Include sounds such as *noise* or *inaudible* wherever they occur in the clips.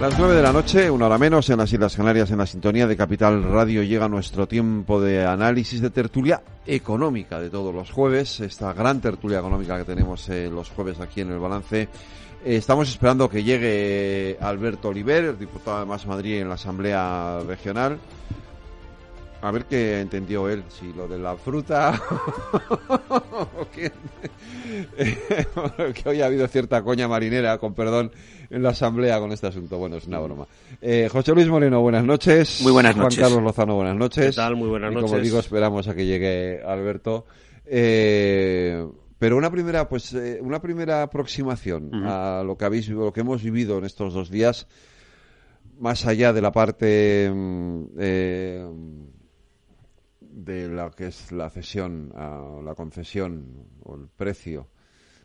Las nueve de la noche, una hora menos, en las Islas Canarias, en la sintonía de Capital Radio, llega nuestro tiempo de análisis de tertulia económica de todos los jueves, esta gran tertulia económica que tenemos eh, los jueves aquí en el balance. Eh, estamos esperando que llegue Alberto Oliver, diputado de Más Madrid en la Asamblea Regional. A ver qué entendió él, si lo de la fruta *laughs* *laughs* que hoy ha habido cierta coña marinera, con perdón, en la Asamblea con este asunto. Bueno, es una broma. Eh, José Luis Moreno, buenas noches. Muy buenas noches. Juan Carlos Lozano, buenas noches. ¿Qué tal? Muy buenas noches. como digo, esperamos a que llegue Alberto. Eh, pero una primera, pues, eh, una primera aproximación a lo que habéis, lo que hemos vivido en estos dos días, más allá de la parte mm, eh, de lo que es la cesión, a la concesión o el precio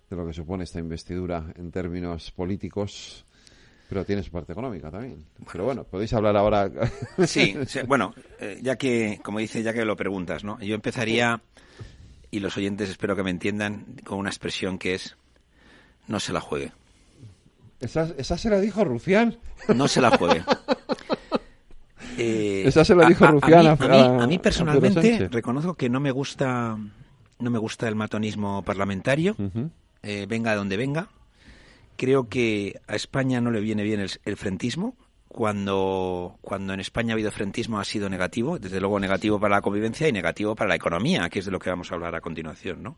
de lo que supone esta investidura en términos políticos, pero tiene su parte económica también. Pero bueno, podéis hablar ahora. *laughs* sí, bueno, eh, ya que, como dice, ya que lo preguntas, ¿no? Yo empezaría, y los oyentes espero que me entiendan, con una expresión que es, no se la juegue. ¿Esa, esa se la dijo Rufián? No se la juegue. *laughs* Eh, esa se la dijo Rufián a, mí, a, mí, personalmente reconozco que no me gusta no me gusta el matonismo parlamentario. Eh, venga de donde venga. Creo que a España no le viene bien el, frentismo. Cuando, cuando en España ha habido frentismo ha sido negativo, desde luego negativo para la convivencia y negativo para la economía, que es de lo que vamos a hablar a continuación, ¿no?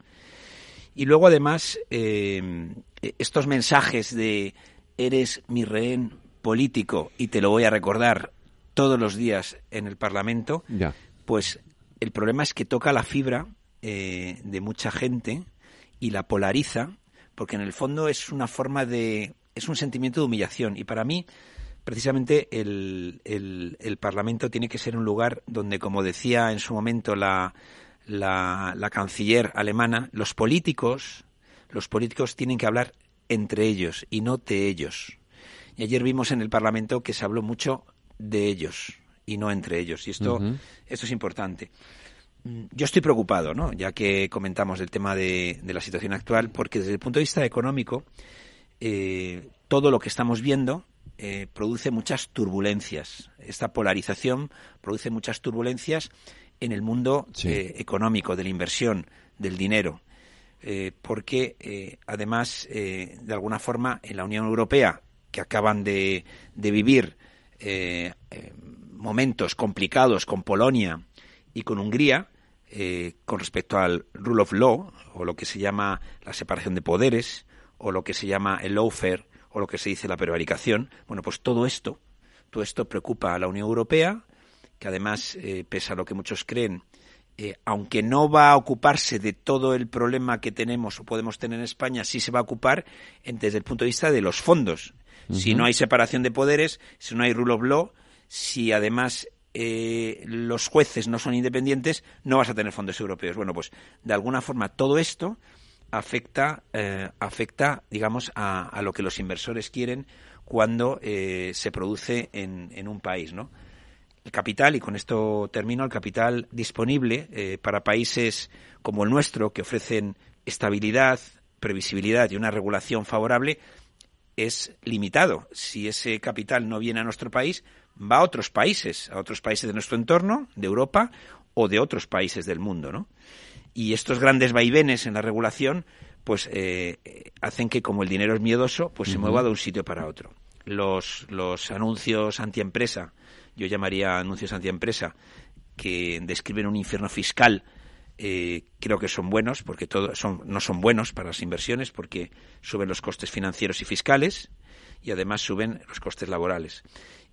Y luego además eh, estos mensajes de eres mi rehén político y te lo voy a recordar todos los días en el Parlamento, pues el problema es que toca la fibra eh, de mucha gente y la polariza, porque en el fondo es una forma de. es un sentimiento de humillación. Y para mí, precisamente, el, el, Parlamento tiene que ser un lugar donde, como decía en su momento la, la, la canciller alemana, los políticos, los políticos tienen que hablar entre ellos y no de ellos. Y ayer vimos en el Parlamento que se habló mucho de ellos y no entre ellos. Y esto, esto es importante. Mm, yo estoy preocupado, ¿no? ya que comentamos el tema de, la situación actual, porque desde el punto de vista económico, eh, todo lo que estamos viendo eh, produce muchas turbulencias. Esta polarización produce muchas turbulencias en el mundo eh, económico, de la inversión, del dinero. porque además, de alguna forma, en la Unión Europea, que acaban de, de vivir momentos complicados con Polonia y con Hungría, eh, con respecto al rule of law, o lo que se llama la separación de poderes, o lo que se llama el lawfare, o lo que se dice la prevaricación. Bueno, pues todo esto, todo esto preocupa a la Unión Europea, que además, eh, pese a lo que muchos creen, eh, aunque no va a ocuparse de todo el problema que tenemos o podemos tener en España, sí se va a ocupar desde el punto de vista de los fondos. Si no hay separación de poderes, si no hay rule of law, si además eh, los jueces no son independientes, no vas a tener fondos europeos. Bueno, pues de alguna forma todo esto afecta, eh, afecta digamos, a, lo que los inversores quieren cuando eh, se produce en, en, un país, ¿no? El capital, y con esto termino, el capital disponible para países como el nuestro, que ofrecen estabilidad, previsibilidad y una regulación favorable, es limitado. Si ese capital no viene a nuestro país, va a otros países, a otros países de nuestro entorno, de Europa o de otros países del mundo, ¿no? Y estos grandes vaivenes en la regulación, pues eh, hacen que como el dinero es miedoso, pues se mueva de un sitio para otro. Los, los anuncios antiempresa, yo llamaría anuncios antiempresa, que describen un infierno fiscal, eh, creo que son buenos, porque todo, son, no son buenos para las inversiones, porque suben los costes financieros y fiscales y además suben los costes laborales.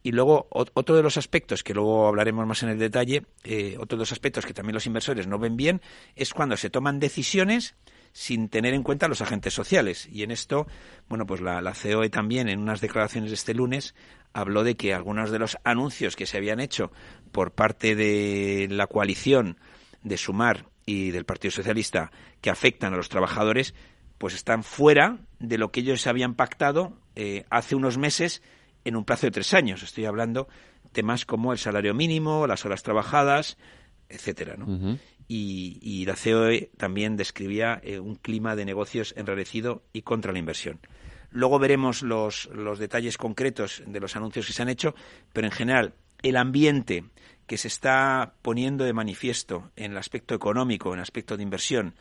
Y luego, otro de los aspectos, que luego hablaremos más en el detalle, eh, otro de los aspectos que también los inversores no ven bien, es cuando se toman decisiones sin tener en cuenta los agentes sociales. Y en esto, bueno, pues la, la COE también en unas declaraciones de este lunes habló de que algunos de los anuncios que se habían hecho por parte de la coalición de Sumar y del Partido Socialista que afectan a los trabajadores, pues están fuera de lo que ellos habían pactado eh, hace unos meses en un plazo de tres años. Estoy hablando temas como el salario mínimo, las horas trabajadas, etcétera, ¿no? y, la COE también describía eh, un clima de negocios enrarecido y contra la inversión. Luego veremos los, los detalles concretos de los anuncios que se han hecho, pero en general el ambiente que se está poniendo de manifiesto en el aspecto económico, en el aspecto de inversión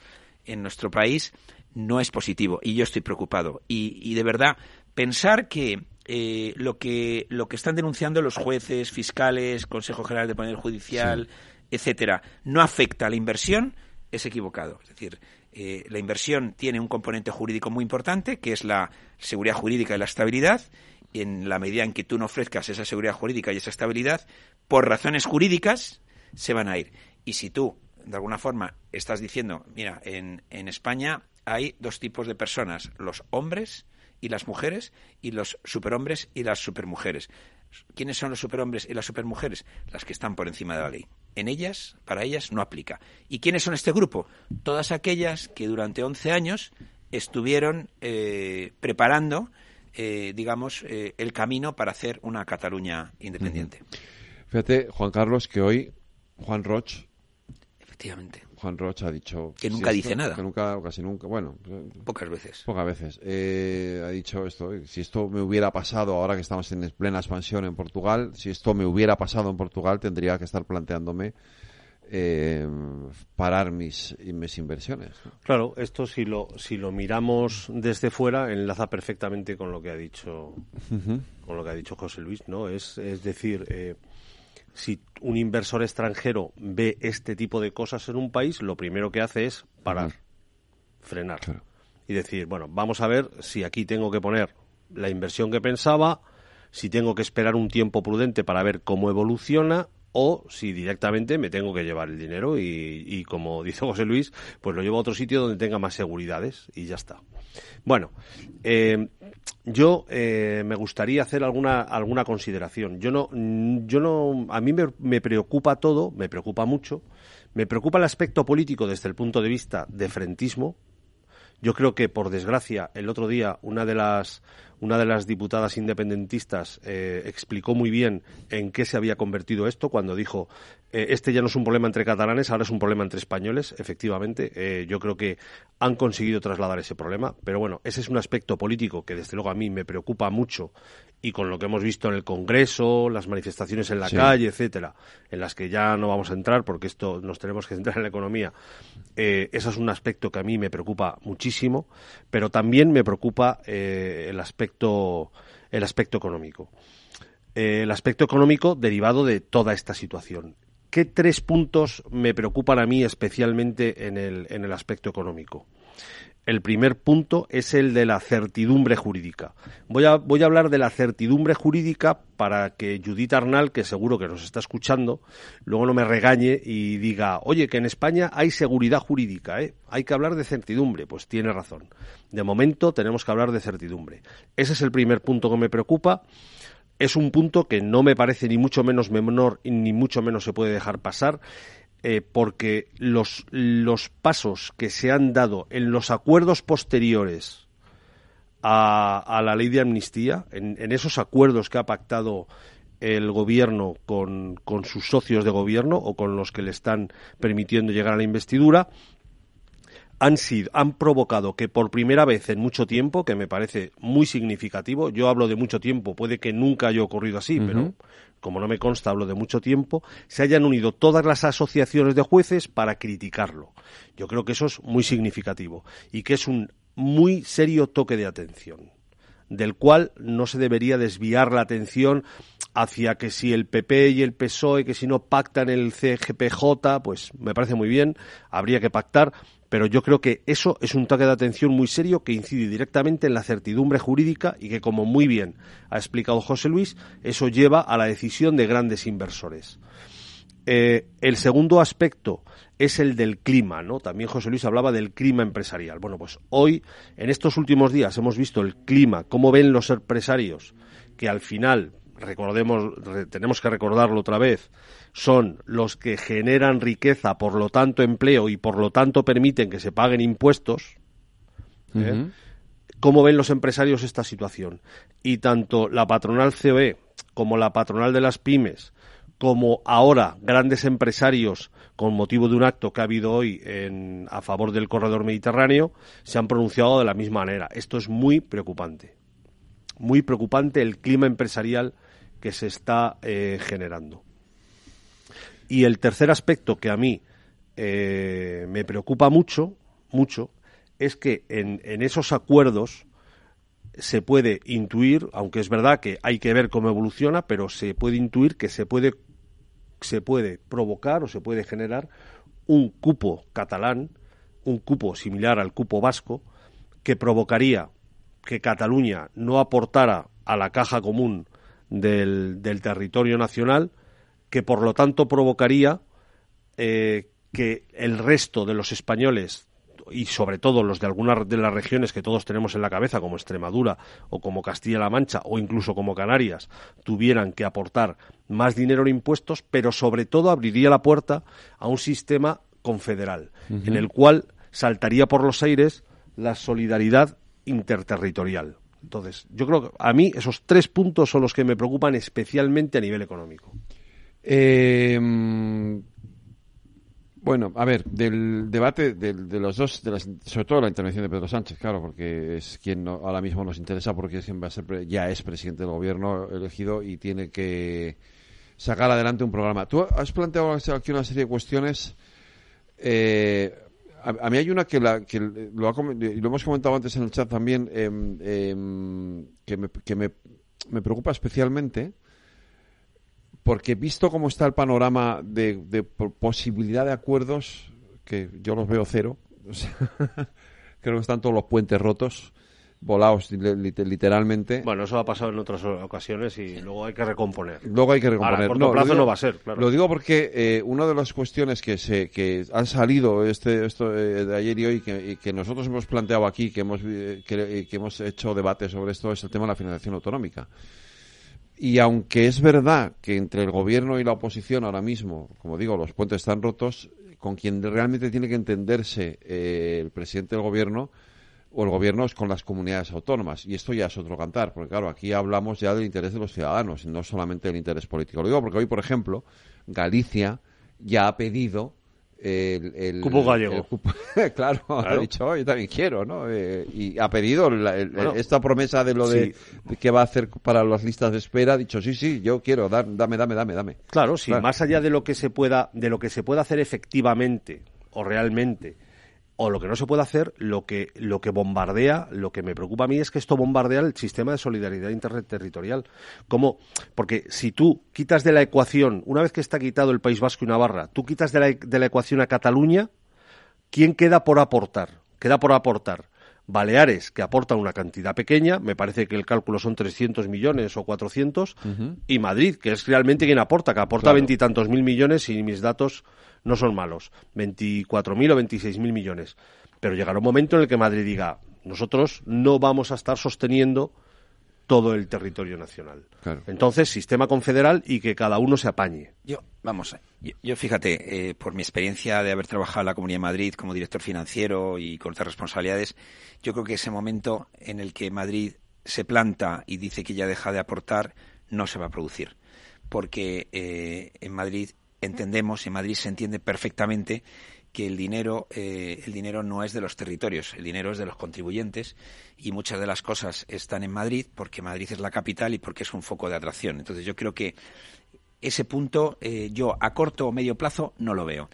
en nuestro país, no es positivo y yo estoy preocupado. Y, de verdad, pensar que eh, lo que lo que están denunciando los jueces, fiscales, Consejo General de Poder Judicial, etcétera, no afecta a la inversión, es equivocado. Es decir, eh, la inversión tiene un componente jurídico muy importante, que es la seguridad jurídica y la estabilidad. En la medida en que tú no ofrezcas esa seguridad jurídica y esa estabilidad, por razones jurídicas, se van a ir. Y si tú, de alguna forma, estás diciendo, mira, en, en España hay dos tipos de personas, los hombres y las mujeres, y los superhombres y las supermujeres. ¿Quiénes son los superhombres y las supermujeres? Las que están por encima de la ley. En ellas, para ellas, no aplica. ¿Y quiénes son este grupo? Todas aquellas que durante 11 años estuvieron eh, preparando, eh, digamos, eh, el camino para hacer una Cataluña independiente. Fíjate, Juan Carlos, que hoy Juan Roch. Efectivamente. Juan Roch ha dicho... Que nunca dice nada. Que nunca, casi nunca, bueno... Pocas veces. Pocas veces. Eh, ha dicho esto, si esto me hubiera pasado ahora que estamos en plena expansión en Portugal, si esto me hubiera pasado en Portugal, tendría que estar planteándome eh, parar mis, mis inversiones. Claro, esto si lo, si lo miramos desde fuera enlaza perfectamente con lo que ha dicho, con lo que ha dicho José Luis, ¿no? Es, es decir, eh, si un inversor extranjero ve este tipo de cosas en un país, lo primero que hace es parar, frenar y decir, bueno, vamos a ver si aquí tengo que poner la inversión que pensaba, si tengo que esperar un tiempo prudente para ver cómo evoluciona o si directamente me tengo que llevar el dinero y, como *laughs* dice José Luis, pues lo llevo a otro sitio donde tenga más seguridades y ya está. Bueno, eh, yo eh, me gustaría hacer alguna alguna consideración. Yo no, yo no, a mí me, me, preocupa todo, me preocupa mucho. Me preocupa el aspecto político desde el punto de vista de frentismo. Yo creo que, por desgracia, el otro día una de las una de las diputadas independentistas eh, explicó muy bien en qué se había convertido esto cuando dijo eh, este ya no es un problema entre catalanes, ahora es un problema entre españoles. Efectivamente, eh, yo creo que han conseguido trasladar ese problema, pero bueno, ese es un aspecto político que desde luego a mí me preocupa mucho y con lo que hemos visto en el Congreso, las manifestaciones en la calle, etcétera, en las que ya no vamos a entrar porque esto nos tenemos que centrar en la economía. Ese es un aspecto que a mí me preocupa muchísimo, pero también me preocupa el aspecto el aspecto económico. el aspecto económico derivado de toda esta situación. ¿Qué tres puntos me preocupan a mí especialmente en el, en el aspecto económico? El primer punto es el de la certidumbre jurídica. Voy a, voy a hablar de la certidumbre jurídica para que Judith Arnal, que seguro que nos está escuchando, luego no me regañe y diga, oye, que en España hay seguridad jurídica, ¿eh? hay que hablar de certidumbre. Pues tiene razón. De momento tenemos que hablar de certidumbre. Ese es el primer punto que me preocupa es un punto que no me parece ni mucho menos menor ni mucho menos se puede dejar pasar. Eh, porque los, los pasos que se han dado en los acuerdos posteriores a, a la ley de amnistía, en, en, esos acuerdos que ha pactado el gobierno con, con sus socios de gobierno o con los que le están permitiendo llegar a la investidura, han sido, han provocado que por primera vez en mucho tiempo, que me parece muy significativo, yo hablo de mucho tiempo, puede que nunca haya ocurrido así, pero como no me consta, hablo de mucho tiempo, se hayan unido todas las asociaciones de jueces para criticarlo. Yo creo que eso es muy significativo y que es un muy serio toque de atención del cual no se debería desviar la atención hacia que si el PP y el PSOE, que si no pactan el CGPJ, pues me parece muy bien, habría que pactar, pero yo creo que eso es un toque de atención muy serio que incide directamente en la certidumbre jurídica y que, como muy bien ha explicado José Luis, eso lleva a la decisión de grandes inversores. Eh, el segundo aspecto es el del clima, ¿no? También José Luis hablaba del clima empresarial. Bueno, pues hoy, en estos últimos días, hemos visto el clima, cómo ven los empresarios, que al final, recordemos, tenemos que recordarlo otra vez, son los que generan riqueza, por lo tanto empleo y por lo tanto permiten que se paguen impuestos. ¿eh? ¿Cómo ven los empresarios esta situación? Y tanto la patronal COE como la patronal de las pymes, como ahora grandes empresarios con motivo de un acto que ha habido hoy en, a favor del corredor mediterráneo, se han pronunciado de la misma manera. Esto es muy preocupante. Muy preocupante el clima empresarial que se está eh, generando. Y el tercer aspecto que a mí eh, me preocupa mucho, mucho, es que en, en esos acuerdos se puede intuir, aunque es verdad que hay que ver cómo evoluciona, pero se puede intuir que se puede, se puede provocar o se puede generar un cupo catalán, un cupo similar al cupo vasco, que provocaría que Cataluña no aportara a la caja común del, del territorio nacional, que por lo tanto provocaría eh, que el resto de los españoles y sobre todo los de algunas de las regiones que todos tenemos en la cabeza, como Extremadura o como Castilla-La Mancha o incluso como Canarias, tuvieran que aportar más dinero en impuestos, pero sobre todo abriría la puerta a un sistema confederal, en el cual saltaría por los aires la solidaridad interterritorial. Entonces, yo creo que a mí esos tres puntos son los que me preocupan especialmente a nivel económico. Eh, bueno, a ver, del debate de, los dos, de sobre todo la intervención de Pedro Sánchez, claro, porque es quien ahora mismo nos interesa porque va a ser, ya es presidente del gobierno elegido y tiene que sacar adelante un programa. Tú has planteado aquí una serie de cuestiones. Eh, a, mí hay una que, la, que lo, lo, hemos comentado antes en el chat también, em, em, que, me preocupa especialmente porque visto cómo está el panorama de, posibilidad de acuerdos, que yo los veo cero, *laughs* creo que están todos los puentes rotos, volados literalmente. Bueno, eso ha pasado en otras ocasiones y luego hay que recomponer. Luego hay que recomponer. a corto plazo no va a ser, claro. Lo digo porque eh, una de las cuestiones que se que han salido este esto eh, de ayer y hoy que, y que nosotros hemos planteado aquí, que hemos eh, que hemos hecho debate sobre esto es el tema de la financiación autonómica. Y aunque es verdad que entre el gobierno y la oposición ahora mismo, como digo, los puentes están rotos, con quien realmente tiene que entenderse eh, el presidente del gobierno o el gobierno es con las comunidades autónomas. Y esto ya es otro cantar, porque claro, aquí hablamos ya del interés de los ciudadanos, y no solamente del interés político. Lo digo porque hoy, por ejemplo, Galicia ya ha pedido el, cupo gallego. *laughs* claro, ha dicho, yo también quiero, ¿no? Eh, y ha pedido esta promesa de lo de, que va a hacer para las listas de espera, ha dicho, sí, sí, yo quiero, dame, dame, dame, dame. Claro, sí, más allá de lo que se pueda, de lo que se pueda hacer efectivamente o realmente o lo que no se puede hacer, lo que, lo que bombardea, lo que me preocupa a mí es que esto bombardea el sistema de solidaridad interterritorial. ¿Cómo? Porque si tú quitas de la ecuación, una vez que está quitado el País Vasco y Navarra, tú quitas de la, de la ecuación a Cataluña, ¿quién queda por aportar? Queda por aportar Baleares, que aporta una cantidad pequeña, me parece que el cálculo son 300 millones o 400, y Madrid, que es realmente quien aporta, que aporta veintitantos mil millones y mis datos no son malos, 24.000 o 26.000 millones. Pero llegará un momento en el que Madrid diga, nosotros no vamos a estar sosteniendo todo el territorio nacional. Entonces, sistema confederal y que cada uno se apañe. Yo, vamos, yo, fíjate, eh, por mi experiencia de haber trabajado en la Comunidad de Madrid como director financiero y con otras responsabilidades, yo creo que ese momento en el que Madrid se planta y dice que ya deja de aportar, no se va a producir. Porque eh, en Madrid entendemos, en Madrid se entiende perfectamente que el dinero, eh, el dinero no es de los territorios, el dinero es de los contribuyentes y muchas de las cosas están en Madrid porque Madrid es la capital y porque es un foco de atracción. Entonces yo creo que ese punto eh, yo a corto o medio plazo no lo veo.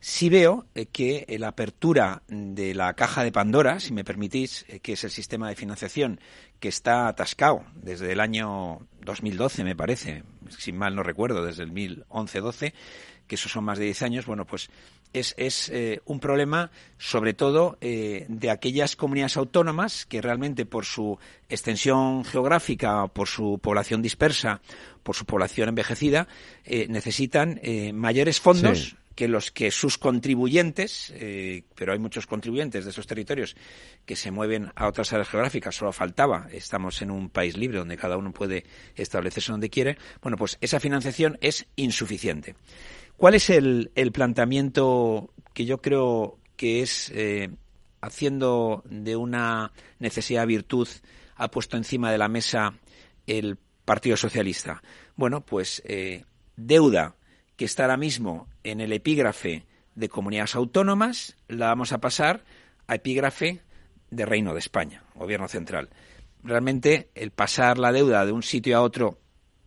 Sí veo eh, que la apertura de la caja de Pandora, si me permitís, que es el sistema de financiación que está atascado desde el año 2012, me parece, si mal no recuerdo, desde el 2011-12, que eso son más de 10 años, bueno, pues es, es eh, un problema sobre todo eh, de aquellas comunidades autónomas que realmente por su extensión geográfica, por su población dispersa, por su población envejecida, eh, necesitan mayores fondos. Que los que sus contribuyentes, pero hay muchos contribuyentes de esos territorios que se mueven a otras áreas geográficas, solo faltaba, estamos en un país libre donde cada uno puede establecerse donde quiere, bueno, pues esa financiación es insuficiente. ¿Cuál es el, planteamiento que yo creo que es, eh, haciendo de una necesidad virtud, ha puesto encima de la mesa el Partido Socialista? Bueno, pues eh, deuda que está ahora mismo en el epígrafe de comunidades autónomas, la vamos a pasar a epígrafe de Reino de España, Gobierno Central. Realmente el pasar la deuda de un sitio a otro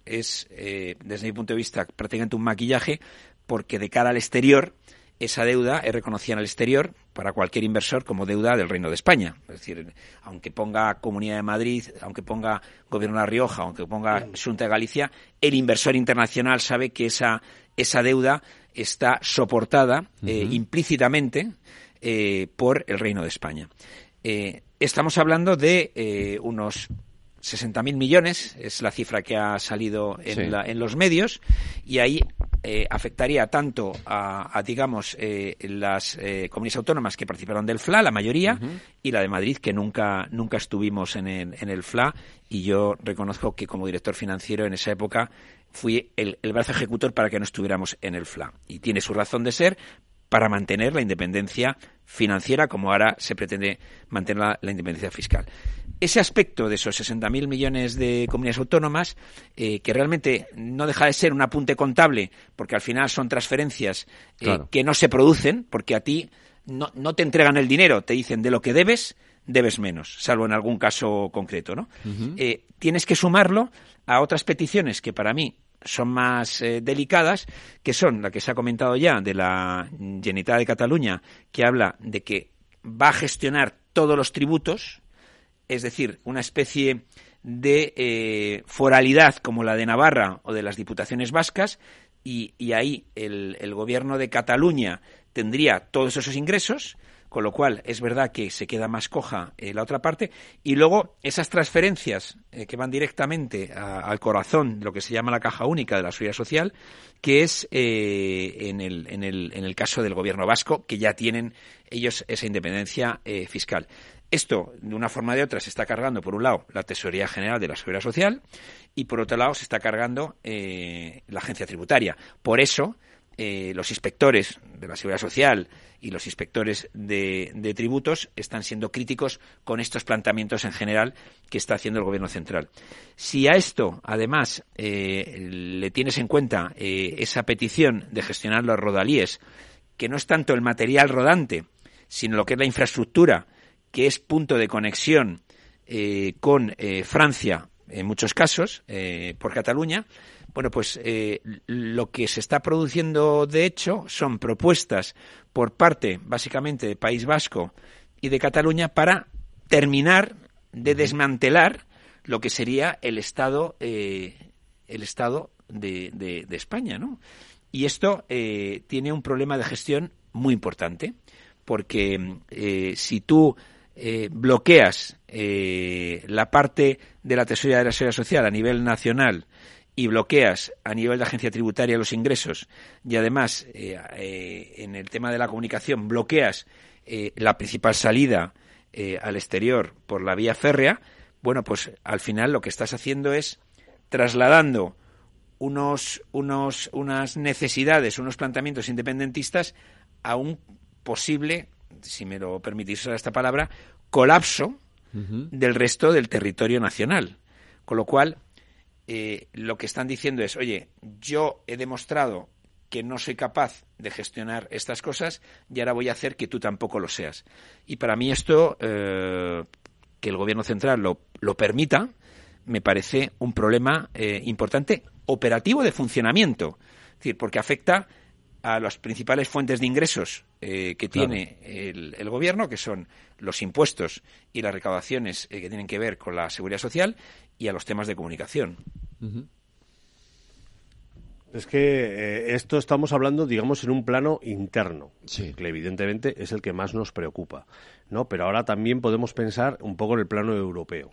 es, eh, desde mi punto de vista, prácticamente un maquillaje, porque de cara al exterior esa deuda es reconocida en el exterior para cualquier inversor como deuda del Reino de España. Es decir, aunque ponga Comunidad de Madrid, aunque ponga Gobierno de La Rioja, aunque ponga Junta de Galicia, el inversor internacional sabe que esa, esa deuda está soportada eh, implícitamente eh, por el Reino de España. Eh, estamos hablando de unos 60.000 millones, es la cifra que ha salido en, en los medios, y ahí eh, afectaría tanto a, digamos, eh, las eh, comunidades autónomas que participaron del FLA, la mayoría, y la de Madrid, que nunca, nunca estuvimos en el, en el FLA, y yo reconozco que como director financiero en esa época fui el, el brazo ejecutor para que no estuviéramos en el FLA. Y tiene su razón de ser, para mantener la independencia financiera como ahora se pretende mantener la, independencia fiscal. Ese aspecto de esos 60.000 millones de comunidades autónomas, eh, que realmente no deja de ser un apunte contable, porque al final son transferencias eh, que no se producen, porque a ti no, te entregan el dinero, te dicen de lo que debes, debes menos, salvo en algún caso concreto, ¿no? Eh, tienes que sumarlo a otras peticiones que para mí son más eh, delicadas, que son la que se ha comentado ya de la Generalitat de Cataluña, que habla de que va a gestionar todos los tributos, es decir, una especie de eh, foralidad como la de Navarra o de las diputaciones vascas, y, ahí el, el, gobierno de Cataluña tendría todos esos ingresos, con lo cual es verdad que se queda más coja eh, la otra parte. Y luego esas transferencias eh, que van directamente al corazón, lo que se llama la caja única de la seguridad social, que es eh, en, el, en, el, en, el, caso del gobierno vasco, que ya tienen ellos esa independencia fiscal. Esto, de una forma o de otra, se está cargando, por un lado, la Tesorería General de la Seguridad Social y, por otro lado, se está cargando la agencia tributaria. Por eso, eh, los inspectores de la seguridad social y los inspectores de, tributos están siendo críticos con estos planteamientos en general que está haciendo el gobierno central. Si a esto, además, eh, le tienes en cuenta eh, esa petición de gestionar los rodalíes, que no es tanto el material rodante, sino lo que es la infraestructura, que es punto de conexión con Francia en muchos casos, por Cataluña, bueno, pues eh, lo que se está produciendo, de hecho, son propuestas por parte, básicamente, de País Vasco y de Cataluña para terminar de desmantelar lo que sería el Estado, eh, el Estado de, de, España, ¿no? Y esto eh, tiene un problema de gestión muy importante, porque si tú bloqueas la parte de la tesorería de la seguridad social a nivel nacional y bloqueas a nivel de agencia tributaria los ingresos y además eh, eh, en el tema de la comunicación bloqueas eh, la principal salida al exterior por la vía férrea, bueno, pues al final lo que estás haciendo es trasladando unos, unos, unas necesidades, unos planteamientos independentistas a un posible, si me lo permitís usar esta palabra, colapso del resto del territorio nacional. Con lo cual, eh, lo que están diciendo es, oye, yo he demostrado que no soy capaz de gestionar estas cosas y ahora voy a hacer que tú tampoco lo seas. Y para mí esto, eh, que el Gobierno central lo, lo, permita, me parece un problema eh, importante operativo de funcionamiento. Es decir, porque afecta a las principales fuentes de ingresos que tiene el, el, gobierno, que son los impuestos y las recaudaciones que tienen que ver con la seguridad social, y a los temas de comunicación. Es que eh, esto estamos hablando, digamos, en un plano interno, Sí. que evidentemente es el que más nos preocupa, ¿no? Pero ahora también podemos pensar un poco en el plano europeo.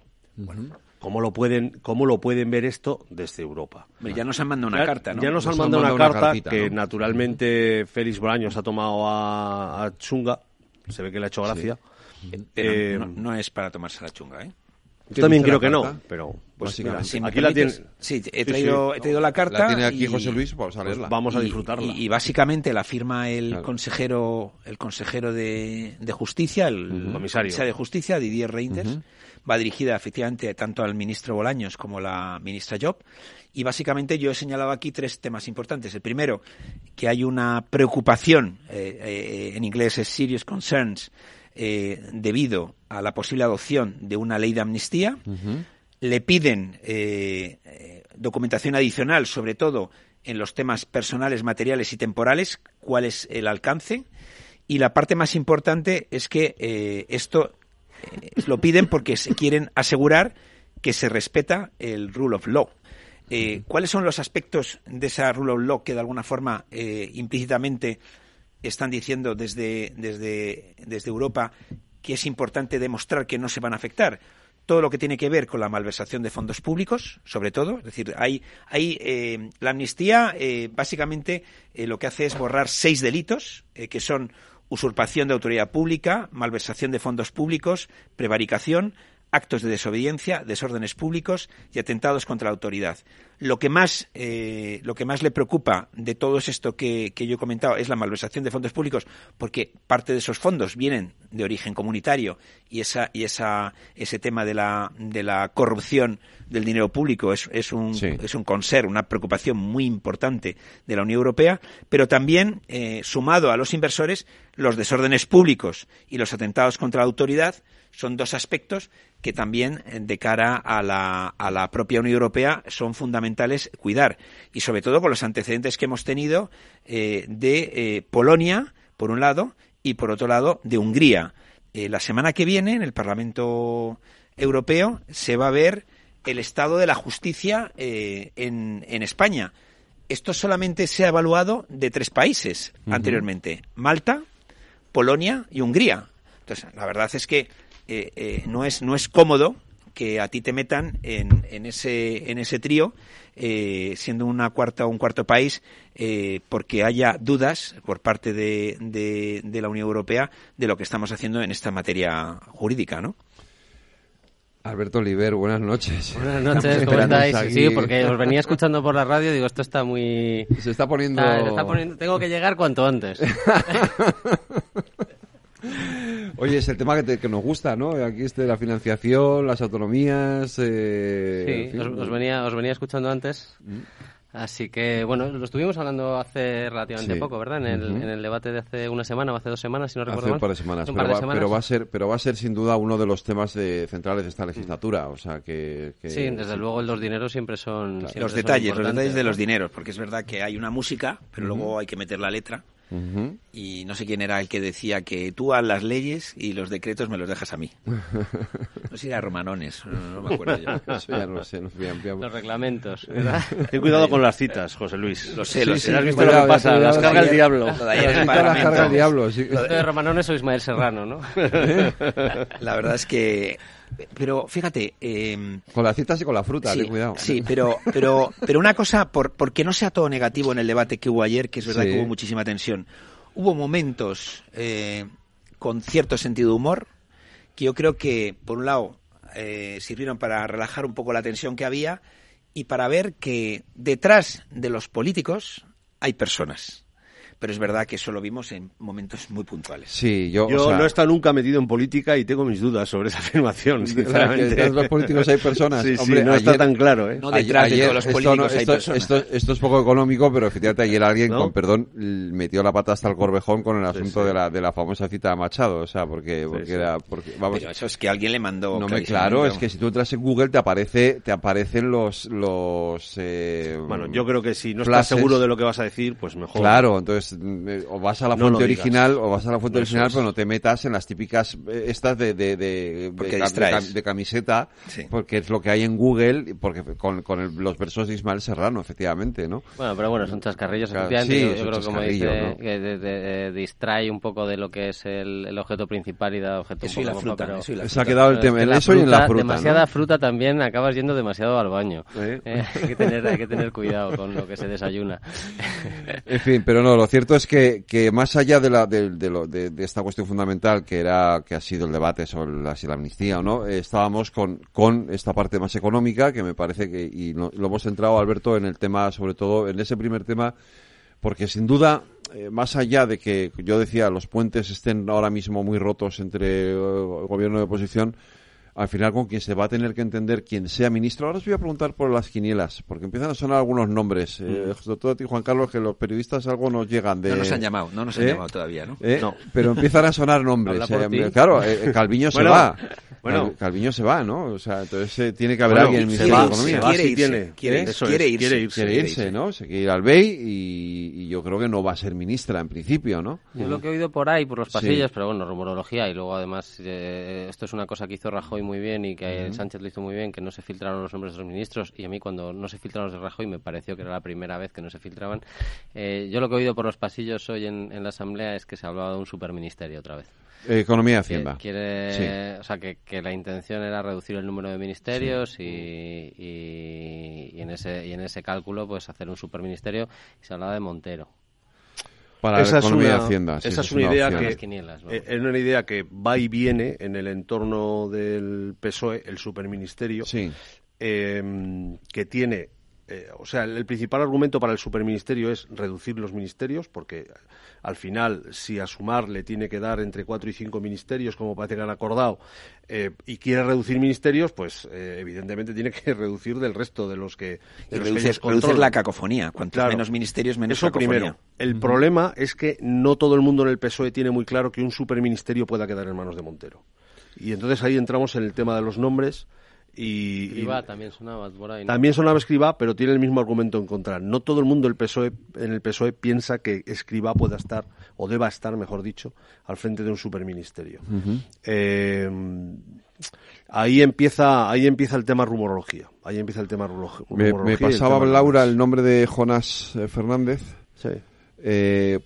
¿Cómo lo pueden, cómo lo pueden ver esto desde Europa? Ya nos han mandado una ya, carta, ¿no? ya nos, Nos han han mandado una mandado una carta cartita, que ¿no? naturalmente Félix Bolaños ha tomado a, a Chunga, se ve que le ha hecho gracia. Pero Eh, no, no es para tomarse la chunga, ¿eh? Yo también creo que no, pero Pues mira, sí, me aquí la tienes. Sí, he Sí, traído, sí. he traído la carta. La tiene aquí y- José Luis, vamos a leerla. Vamos a disfrutarla. Y, y básicamente la firma el Claro. consejero, el consejero de, de justicia, el Ujú. Comisario. de justicia, Didier Reinders. Va dirigida efectivamente tanto al ministro Bolaños como la ministra Job. Y básicamente yo he señalado aquí tres temas importantes. El primero, que hay una preocupación, eh, eh, en inglés es serious concerns, eh, debido a la posible adopción de una ley de amnistía le piden documentación adicional, sobre todo en los temas personales, materiales y temporales, cuál es el alcance. Y la parte más importante es que eh, esto lo piden porque se quieren asegurar que se respeta el rule of law. Eh, ¿Cuáles son los aspectos de esa rule of law que de alguna forma eh, implícitamente están diciendo desde, desde, desde Europa que es importante demostrar que no se van a afectar? todo lo que tiene que ver con la malversación de fondos públicos, sobre todo. Es decir, hay, hay eh, la amnistía eh, básicamente eh, lo que hace es borrar seis delitos, eh, que son usurpación de autoridad pública, malversación de fondos públicos, prevaricación, actos de desobediencia, desórdenes públicos y atentados contra la autoridad. Lo que más, eh, lo que más le preocupa de todo esto que, que yo he comentado es la malversación de fondos públicos, porque parte de esos fondos vienen de origen comunitario y esa y esa ese tema de la de la corrupción del dinero público es, es un Sí. es un conser, una preocupación muy importante de la Unión Europea, pero también eh, sumado a los inversores los desórdenes públicos y los atentados contra la autoridad son dos aspectos que también eh, de cara a la, a la propia Unión Europea son fundamentales cuidar y sobre todo con los antecedentes que hemos tenido eh, de eh, Polonia por un lado y por otro lado de Hungría. Eh, la semana que viene en el Parlamento Europeo se va a ver el estado de la justicia en, en España. Esto solamente se ha evaluado de tres países anteriormente: Malta, Polonia y Hungría. Entonces, la verdad es que eh, eh, no es no es cómodo que a ti te metan en, en ese en ese trío eh, siendo una cuarta o un cuarto país eh, porque haya dudas por parte de, de, de la Unión Europea de lo que estamos haciendo en esta materia jurídica, ¿no? Alberto Oliver, buenas noches. Buenas noches, ¿cómo estáis? aquí. Sí, porque os venía escuchando por la radio, digo, esto está muy... Se está poniendo... está- está poniendo- Tengo que llegar cuanto antes. *laughs* Oye, es el tema que, te- que nos gusta, ¿no? Aquí este, la financiación, las autonomías... eh, Sí, en fin. os, os venía, os venía escuchando antes. Así que, bueno, lo estuvimos hablando hace relativamente Sí. poco, ¿verdad? En el, Ujú. en el debate de hace una semana o hace dos semanas, si no recuerdo Hace un par de semanas, pero, par de va, semanas. pero va a ser, pero va a ser sin duda uno de los temas de- centrales de esta legislatura, o sea que, que- Sí, desde luego los dineros siempre son... siempre los son detalles, los detalles de los dineros, porque es verdad que hay una música, pero luego hay que meter la letra. Y no sé quién era el que decía que tú a las leyes y los decretos me los dejas a mí. *laughs* No sé si era Romanones, no, no me acuerdo yo. *laughs* Eso ya no lo sé, no sé, ya- ya- Los reglamentos, ¿verdad? Ten cuidado con las citas, José Luis. Lo sé, lo Sí, sé. sí, ¿Has visto cuidado, lo que pasa? cuidado, Las carga el diablo. lo de ayer en el Las carga el diablo, sí. De Romanones o Ismael Serrano, ¿no? La verdad es que... Pero fíjate... eh, Con las citas y con la fruta, sí, ten cuidado. sí, pero, pero, pero una cosa, por, porque no sea todo negativo en el debate que hubo ayer, que es verdad Sí. que hubo muchísima tensión. Hubo momentos eh, con cierto sentido de humor que yo creo que, por un lado, eh, sirvieron para relajar un poco la tensión que había y para ver que detrás de los políticos hay personas. Pero es verdad que eso lo vimos en momentos muy puntuales. Sí, yo, Yo o sea, no he estado nunca metido en política y tengo mis dudas sobre esa *laughs* afirmación, sinceramente. detrás de los políticos hay personas. *laughs* Sí, sí, Hombre, no está ayer- tan claro, ¿eh? No, detrás de todos los esto políticos hay esto, personas. Esto, esto es poco económico, pero efectivamente ayer alguien, ¿No? con perdón, metió la pata hasta el corvejón con el asunto sí. De, la, de la famosa cita a Machado. O sea, porque, porque sí. era, porque, vamos, Pero eso es que alguien le mandó. no me claro, es que si tú entras en Google te aparece, te aparecen los, los, eh, Bueno, yo creo que si no estás seguro de lo que vas a decir, pues mejor. Claro, entonces eh, o vas a la fuente original, o vas a la fuente original, pero no te metas en las típicas eh, estas de, de, de, de, camiseta, porque es lo que hay en Google, porque con, con los versos de Ismael Serrano, efectivamente, ¿no? Bueno, pero bueno, son chascarrillos, efectivamente. yo, creo, como dice, que distrae un poco de lo que es el, objeto principal y da objeto eso y la fruta, pero... eso Se ha quedado el tema, en eso y en la fruta. Demasiada fruta también, acabas yendo demasiado al baño. Eh, *laughs* hay, que tener, hay que tener cuidado con lo que se desayuna. en fin, pero no, lo cierto es que, que más allá de, la, de, de, de, esta cuestión fundamental que era que ha sido el debate sobre la, si la amnistía o no, estábamos con, con esta parte más económica que me parece que, y lo, hemos centrado, Alberto, en el tema, sobre todo en ese primer tema, porque sin duda, eh, más allá de que yo decía los puentes estén ahora mismo muy rotos entre uh, gobierno y oposición, al final con quien se va a tener que entender quien sea ministro. Ahora os voy a preguntar por las quinielas, porque empiezan a sonar algunos nombres. Eh, mm. sobre todo a ti, Juan Carlos, que los periodistas algo nos llegan de... No nos han llamado, no nos han ¿Eh? llamado todavía, ¿no? ¿Eh? ¿no? Pero empiezan a sonar *laughs* nombres. claro, Calviño se va. Bueno, Calviño se va, ¿no? O sea, entonces tiene que haber alguien en el Ministerio de Economía. Quiere irse, tiene, quiere, irse, quiere, irse, quiere irse, ¿no? Se quiere ir al BEI y, yo creo que no va a ser ministra en principio, ¿no? Yo lo que he oído por ahí, por los pasillos, pero bueno, rumorología y luego además esto es una cosa que hizo Rajoy muy bien y que Sánchez lo hizo muy bien, que no se filtraron los nombres de los ministros, y a mí cuando no se filtraron los de Rajoy me pareció que era la primera vez que no se filtraban. Eh, yo lo que he oído por los pasillos hoy en, la Asamblea es que se hablaba de un superministerio otra vez. Economía y Hacienda. Quiere, O sea, que, la intención era reducir el número de ministerios y, y, en ese, y en ese cálculo pues hacer un superministerio y se hablaba de Montero. Para esa economía es una, Hacienda. esa es una, idea que eh, es una idea que va y viene en el entorno del PSOE, el superministerio, eh, que tiene eh, o sea, el, principal argumento para el superministerio es reducir los ministerios, porque al final, si a Sumar le tiene que dar entre cuatro y cinco ministerios, como parece que han acordado, eh, y quiere reducir ministerios, pues eh, evidentemente tiene que *laughs* reducir del resto de los que. reducir, la cacofonía. Cuantos menos ministerios, menos Eso primero. El problema es que no todo el mundo en el PSOE tiene muy claro que un superministerio pueda quedar en manos de Montero. Y entonces ahí entramos en el tema de los nombres y, también sonaba por ahí. También sonaba Escribá, pero tiene el mismo argumento en contra. No todo el mundo el PSOE, en el PSOE piensa que Escribá pueda estar, o deba estar, mejor dicho, al frente de un superministerio. Eh, ahí empieza ahí empieza el tema rumorología. Ahí empieza el tema rumorología. Me, pasaba Laura el nombre de Jonas eh, Fernández. Sí. Eh,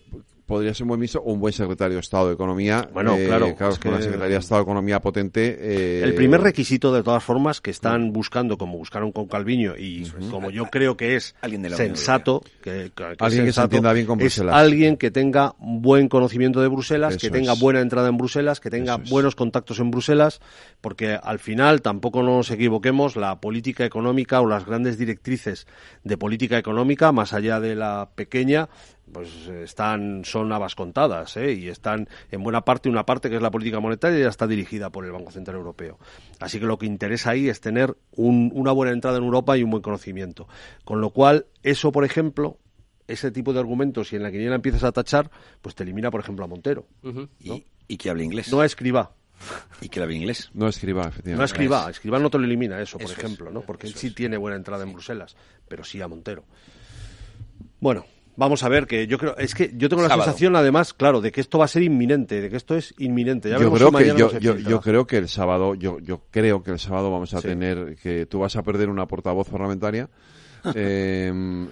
podría ser un buen ministro o un buen secretario de Estado de Economía. Bueno, eh, claro. Claro, es que una Secretaría de Estado de Economía potente. Eh, el primer requisito, de todas formas, que están buscando, como buscaron con Calviño, y como yo creo que es sensato, que, alguien que se entienda bien con Bruselas. Es alguien que tenga buen conocimiento de Bruselas, que tenga buena entrada en Bruselas, que tenga buenos contactos en Bruselas, porque al final, tampoco nos equivoquemos, la política económica o las grandes directrices de política económica, más allá de la pequeña, pues están son habas contadas ¿eh? y están en buena parte una parte que es la política monetaria ya está dirigida por el Banco Central Europeo así que lo que interesa ahí es tener una buena entrada en Europa y un buen conocimiento con lo cual eso por ejemplo ese tipo de argumentos si en la quiniela empiezas a tachar pues te elimina por ejemplo a Montero y, que hable inglés no a escriba y que hable inglés. No escriba, efectivamente. No escriba, escriba no te lo elimina eso, por ejemplo, ¿no? Porque él sí tiene buena entrada en Bruselas, pero sí a Montero. Bueno, Vamos a ver, que yo creo, es que yo tengo la sensación, además, claro, de que esto va a ser inminente, de que esto es inminente. yo creo que yo, yo, creo que el sábado, yo, yo creo que el sábado vamos a tener que tú vas a perder una portavoz parlamentaria. *laughs* Em,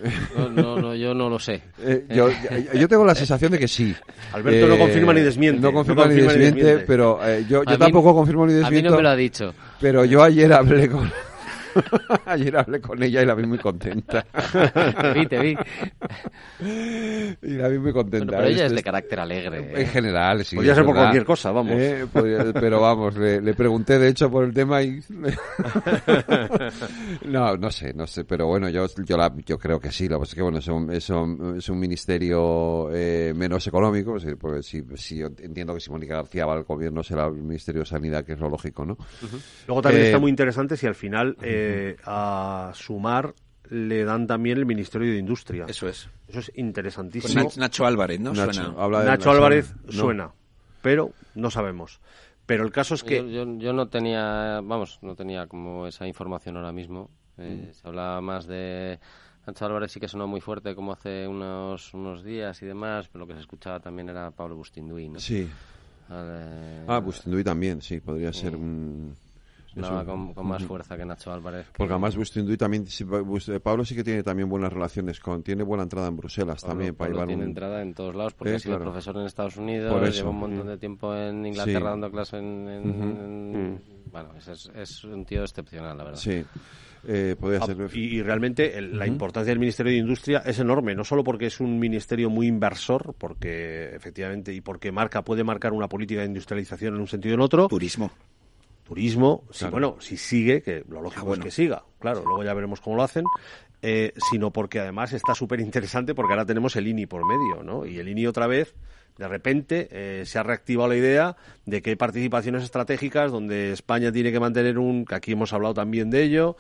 no, no, yo no lo sé. *laughs* Eh, yo, yo, tengo la sensación de que sí. Alberto no confirma ni eh, desmiente. No confirma, ni, desmiente, pero eh, yo, yo tampoco confirmo ni desmiento. A mí no me lo ha dicho. Pero yo ayer hablé con *laughs* Ayer hablé con ella y la vi muy contenta. te *laughs* vi, te vi. Y la vi muy contenta. pero ella es de carácter alegre. En general, sí. Podría ser por cualquier cosa, vamos. Eh, pero vamos, le, pregunté de hecho por el tema y... *laughs* no, no sé, no sé. Pero bueno, yo yo, la, yo creo que sí. Lo que pasa es que bueno, es un, es un, es un ministerio eh, menos económico. Pues, si, si, yo entiendo que si Mónica García va al gobierno será el Ministerio de Sanidad, que es lo lógico, ¿no? Luego también está eh, muy interesante si al final a Sumar le dan también el Ministerio de Industria. Eso es. Eso es interesantísimo. Nacho Álvarez, ¿no? Nacho, Nacho Álvarez suena, pero no sabemos. Pero el caso es que... Yo, no tenía, vamos, no tenía como esa información ahora mismo. Eh, mm. Se hablaba más de Nacho Álvarez sí que sonó muy fuerte como hace unos, unos días y demás, pero lo que se escuchaba también era Pablo Bustinduy, ¿no? Sí. Vale. Ah, Bustinduy también, sí, podría ser un... Eso. con, con más fuerza que Nacho Álvarez. que- Porque además Bustinduy también, Bust- eh, Pablo sí que tiene también buenas relaciones con, tiene buena entrada en Bruselas Pablo- también para Pablo llevar tiene un... entrada en todos lados porque Eh, ha sido claro. profesor en Estados Unidos, Por eso. lleva un montón de tiempo en Inglaterra Sí. dando clases en... en- en- Bueno, es, un tío excepcional, la verdad. Sí, eh, podría Ah, ser... Y, y realmente el- la importancia del Ministerio de Industria es enorme, no solo porque es un ministerio muy inversor, porque efectivamente y porque marca puede marcar una política de industrialización en un sentido o en otro, Turismo. Turismo, si, bueno, si sigue, que lo lógico Ah, bueno. es que siga, claro, luego ya veremos cómo lo hacen, eh, sino porque además está súper interesante porque ahora tenemos el INI por medio, ¿no? Y el INI otra vez, de repente, eh, se ha reactivado la idea de que hay participaciones estratégicas donde España tiene que mantener un, que aquí hemos hablado también de ello,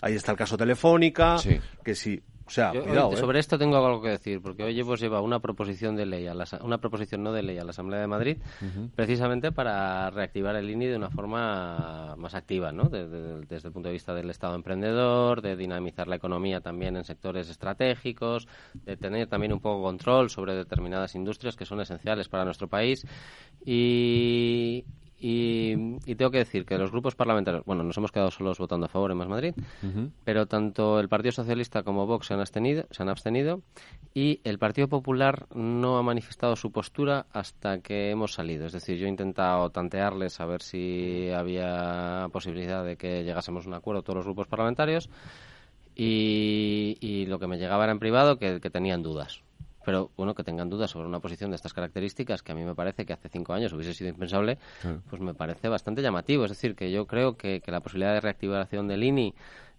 ahí está el caso Telefónica, Sí. que sí, o sea, Yo, cuidado, ¿eh? sobre esto tengo algo que decir, porque hoy hemos llevado una proposición de ley, a la, una proposición no de ley a la Asamblea de Madrid, precisamente para reactivar el INI de una forma más activa, ¿no? De- de- desde el punto de vista del Estado emprendedor, de dinamizar la economía también en sectores estratégicos, de tener también un poco control sobre determinadas industrias que son esenciales para nuestro país y, y, y tengo que decir que los grupos parlamentarios, bueno, nos hemos quedado solos votando a favor en Más Madrid, pero tanto el Partido Socialista como Vox se han, abstenido, se han abstenido y el Partido Popular no ha manifestado su postura hasta que hemos salido. Es decir, yo he intentado tantearles a ver si había posibilidad de que llegásemos a un acuerdo todos los grupos parlamentarios y, y lo que me llegaba era en privado que, que tenían dudas. Pero bueno, que tengan dudas sobre una posición de estas características, que a mí me parece que hace cinco años hubiese sido impensable, pues me parece bastante llamativo. Es decir, que yo creo que, que la posibilidad de reactivación del INI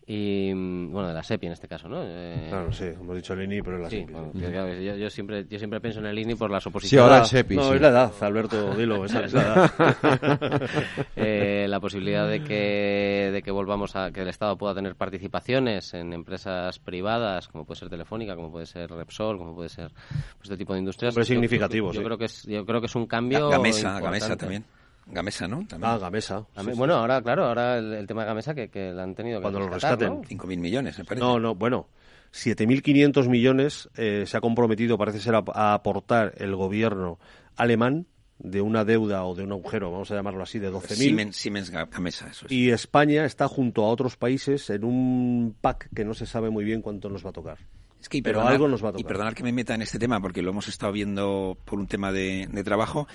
y, mm, bueno, de la SEPI en este caso, ¿no? Eh, Claro, sí, hemos dicho el INI, pero es la sí, SEPI, bueno, sí. que, claro, yo, yo siempre, yo siempre pienso en el INI por las Sí, oposiciones. ahora el SEPI, No, sí. es la edad, Alberto, dilo, esa es la edad. *laughs* Eh, la posibilidad de que, de que volvamos a que el Estado pueda tener participaciones en empresas privadas, como puede ser Telefónica, como puede ser Repsol, como puede ser pues, este tipo de industrias. Hombre, es Yo- significativo, Yo, sí. creo que es, yo creo que es un cambio. Gamesa, importante. Gamesa también. Gamesa, ¿no? También. Ah, Gamesa. Game- sí, sí. bueno, ahora, claro, ahora el, el tema de Gamesa que, que la han tenido que Cuando lo rescatar, rescaten. ¿no? 5.000 millones, me parece. No, no, bueno, 7.500 millones eh, se ha comprometido, parece ser, a, a aportar el gobierno alemán de una deuda o de un agujero, vamos a llamarlo así, de 12.000. Siemens, Siemens Ga- Gamesa, eso es. Y España está junto a otros países en un pack que no se sabe muy bien cuánto nos va a tocar. Es que, y Pero algo nos va a Y tocar. perdonar que me meta en este tema, porque lo hemos estado viendo por un tema de, de trabajo,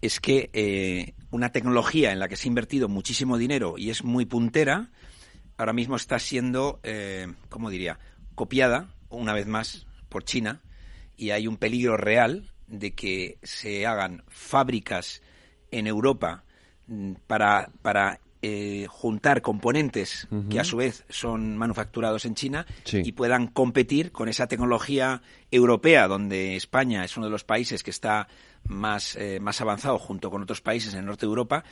es que eh, una tecnología en la que se ha invertido muchísimo dinero y es muy puntera, ahora mismo está siendo, eh, ¿cómo diría?, copiada, una vez más, por China, y hay un peligro real de que se hagan fábricas en Europa mm, para, para eh, juntar componentes que a su vez son manufacturados en China Sí. y puedan competir con esa tecnología europea, donde España es uno de los países que está más, eh, más avanzado junto con otros países en el norte de Europa.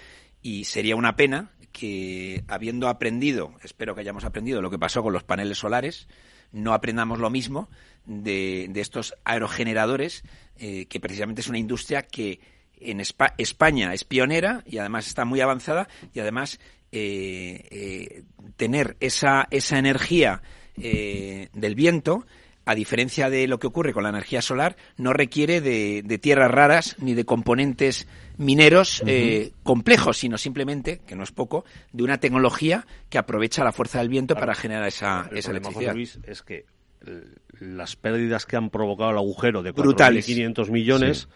Y sería una pena que, habiendo aprendido, espero que hayamos aprendido lo que pasó con los paneles solares, no aprendamos lo mismo de, de estos aerogeneradores, eh, que precisamente es una industria que en Espa- España es pionera y además está muy avanzada y además eh, tener esa, esa energía del viento, a diferencia de lo que ocurre con la energía solar, no requiere de, de tierras raras ni de componentes mineros eh, complejos, sino simplemente, que no es poco, de una tecnología que aprovecha la fuerza del viento para generar esa, El esa problema, electricidad. Luis, es que eh, las pérdidas que han provocado el agujero de Brutales. 4.500 millones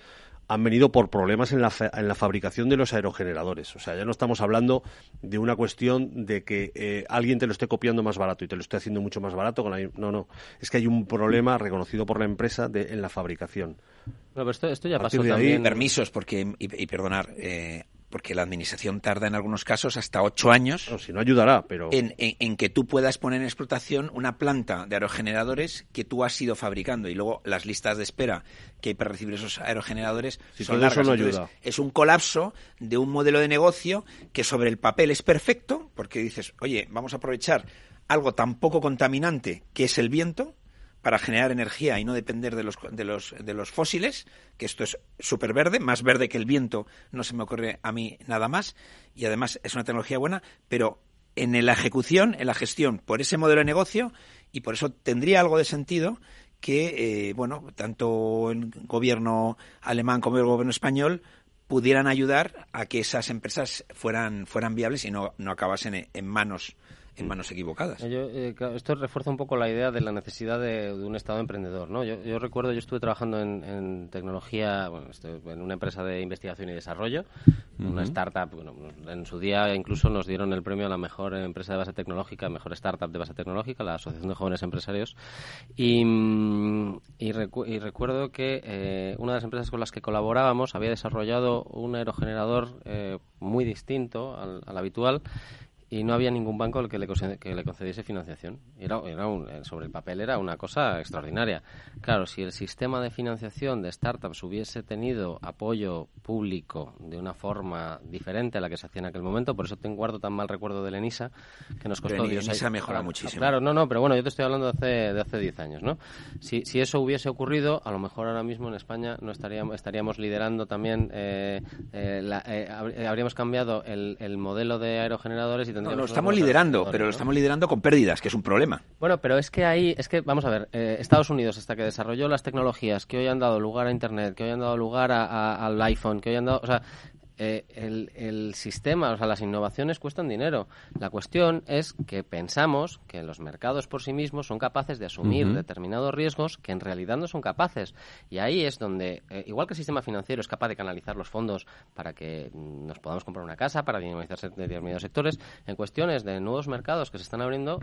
han venido por problemas en la, fa- en la fabricación de los aerogeneradores. O sea, ya no estamos hablando de una cuestión de que eh, alguien te lo esté copiando más barato y te lo esté haciendo mucho más barato. Con la... No, no. Es que hay un problema reconocido por la empresa de, en la fabricación. Pero esto, esto ya pasó de ahí, también. Permisos, porque, y, y perdonar, eh, porque la administración tarda en algunos casos hasta ocho años No, si no ayudará, pero... en, en- en que tú puedas poner en explotación una planta de aerogeneradores que tú has ido fabricando y luego las listas de espera que hay para recibir esos aerogeneradores Si son eso no Entonces, ayuda. es un colapso de un modelo de negocio que sobre el papel es perfecto porque dices, oye, vamos a aprovechar algo tan poco contaminante que es el viento para generar energía y no depender de los, de los, de los fósiles, que esto es súper verde, más verde que el viento, no se me ocurre a mí nada más, y además es una tecnología buena, pero en la ejecución, en la gestión, por ese modelo de negocio y por eso tendría algo de sentido que, eh, bueno, tanto el gobierno alemán como el gobierno español pudieran ayudar a que esas empresas fueran, fueran viables y no, no acabasen en manos en manos equivocadas. Eh, esto refuerza un poco la idea de la necesidad de, un Estado emprendedor. ¿no? Yo, recuerdo, yo estuve trabajando en, tecnología, bueno, en una empresa de investigación y desarrollo, una startup. Bueno, en su día incluso nos dieron el premio a la mejor empresa de base tecnológica, mejor startup de base tecnológica, la Asociación de Jóvenes Empresarios. Y, y, recuerdo que eh, una de las empresas con las que colaborábamos había desarrollado un aerogenerador eh, muy distinto al habitual y no había ningún banco al que le, que le concediese financiación. Era, era eh, sobre el papel era una cosa extraordinaria. Claro, si el sistema de financiación de startups hubiese tenido apoyo público de una forma diferente a la que se hacía en aquel momento, por eso te guardo tan mal recuerdo de Lenisa, que nos costó... Lenisa mejora muchísimo. Claro, no, no, pero bueno, yo te estoy hablando de hace, de hace 10 años, ¿no? Si, si eso hubiese ocurrido, a lo mejor ahora mismo en España no estaríamos, estaríamos liderando también, eh, eh, habríamos cambiado el, el modelo de aerogeneradores y no, lo estamos liderando, pero lo estamos liderando con pérdidas, que es un problema. Bueno, pero es que ahí, es que, vamos a ver, eh, Estados Unidos, hasta que desarrolló las tecnologías que hoy han dado lugar a Internet, que hoy han dado lugar al iPhone, que hoy han dado, o sea, eh, el, sistema, o sea, las innovaciones cuestan dinero. La cuestión es que pensamos que los mercados por sí mismos son capaces de asumir determinados riesgos que en realidad no son capaces. Y ahí es donde, eh, igual que el sistema financiero es capaz de canalizar los fondos para que mm, nos podamos comprar una casa, para dinamizar determinados sectores, en cuestiones de nuevos mercados que se están abriendo,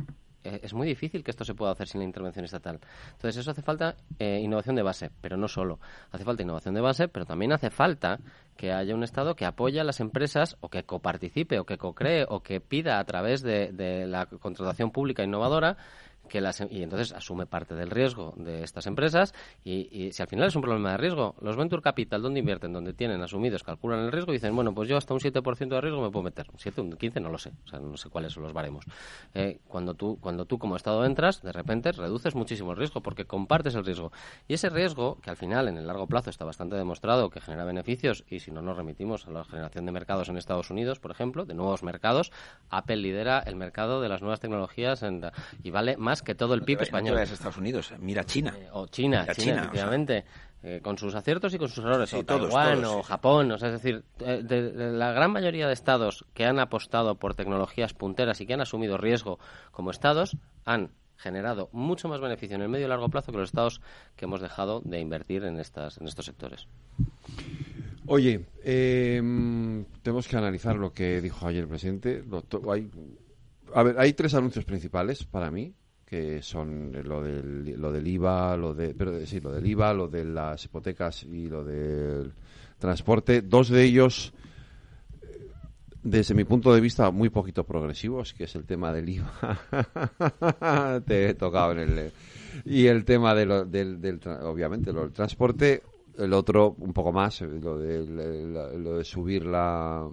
es muy difícil que esto se pueda hacer sin la intervención estatal. Entonces, eso hace falta eh, innovación de base, pero no solo. Hace falta innovación de base, pero también hace falta que haya un Estado que apoye a las empresas o que coparticipe o que co-cree o que pida a través de, de la contratación pública innovadora que las, y entonces asume parte del riesgo de estas empresas y, si al final es un problema de riesgo, los Venture Capital, donde invierten? Donde tienen asumidos, calculan el riesgo y dicen, bueno, pues yo hasta un 7% de riesgo me puedo meter. Un 7, un 15, no lo sé. O sea, no sé cuáles son los baremos. Eh, cuando, tú, cuando tú como Estado entras, de repente reduces muchísimo el riesgo porque compartes el riesgo. Y ese riesgo, que al final en el largo plazo está bastante demostrado que genera beneficios y si no nos remitimos a la generación de mercados en Estados Unidos, por ejemplo, de nuevos mercados, Apple lidera el mercado de las nuevas tecnologías y vale más que todo el PIB español. es Estados Unidos, mira China. Eh, o China, China, efectivamente. Eh, con sus aciertos y con sus errores, o Taiwán, o Japón, o sea, es decir, eh, de, la gran mayoría de estados que han apostado por tecnologías punteras y que han asumido riesgo como estados, han generado mucho más beneficio en el medio y largo plazo que los estados que hemos dejado de invertir en, estas, en estos sectores. Oye, tenemos que analizar lo que dijo ayer el presidente. Hay, a ver, hay tres anuncios principales para mí que son lo del, lo del IVA, lo de, pero sí, lo del IVA, lo de las hipotecas y lo del transporte. Dos de ellos, eh, desde mi punto de vista, muy poquito progresivos, que es el tema del IVA. *laughs* Te he tocado en el... Y el tema de lo, del, del, obviamente, lo del transporte. El otro, un poco más, lo de, lo de subir la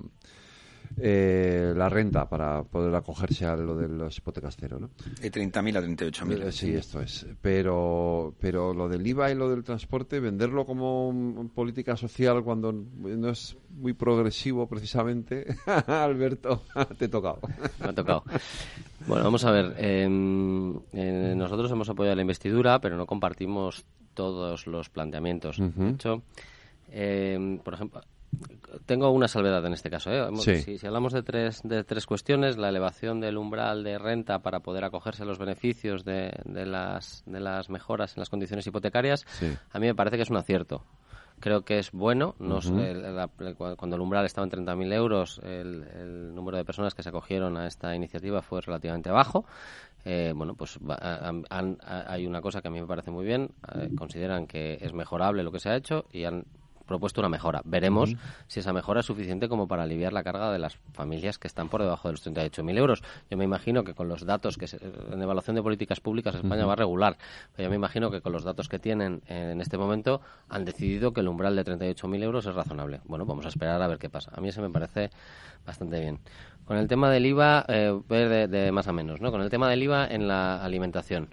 eh, la renta para poder acogerse a lo de las hipotecas cero, ¿no? De 30.000 a 38.000. Eh, sí, esto es. Pero, pero lo del IVA y lo del transporte, venderlo como política social cuando no es muy progresivo precisamente, *laughs* Alberto, *laughs* te he tocado. Me ha tocado. Bueno, vamos a ver. Em, eh, nosotros hemos apoyado la investidura, pero no compartimos todos los planteamientos. De hecho, em, por ejemplo, tengo una salvedad en este caso. ¿eh? Si, hablamos de tres, de tres cuestiones, la elevación del umbral de renta para poder acogerse a los beneficios de, de, las, de las mejoras en las condiciones hipotecarias, a mí me parece que es un acierto. Creo que es bueno. No cuando el umbral estaba en 30.000 euros, el, número de personas que se acogieron a esta iniciativa fue relativamente bajo. Eh, bueno, pues hay una cosa que a mí me parece muy bien. Eh, consideran que es mejorable lo que se ha hecho y han propuesto una mejora. Veremos si esa mejora es suficiente como para aliviar la carga de las familias que están por debajo de los 38.000 euros. Yo me imagino que con los datos que en evaluación de políticas públicas España va a regular. Pero yo me imagino que con los datos que tienen en este momento han decidido que el umbral de 38.000 euros es razonable. Bueno, vamos a esperar a ver qué pasa. A mí eso me parece bastante bien. Con el tema del IVA, eh, de, más a menos, ¿no? Con el tema del IVA en la alimentación.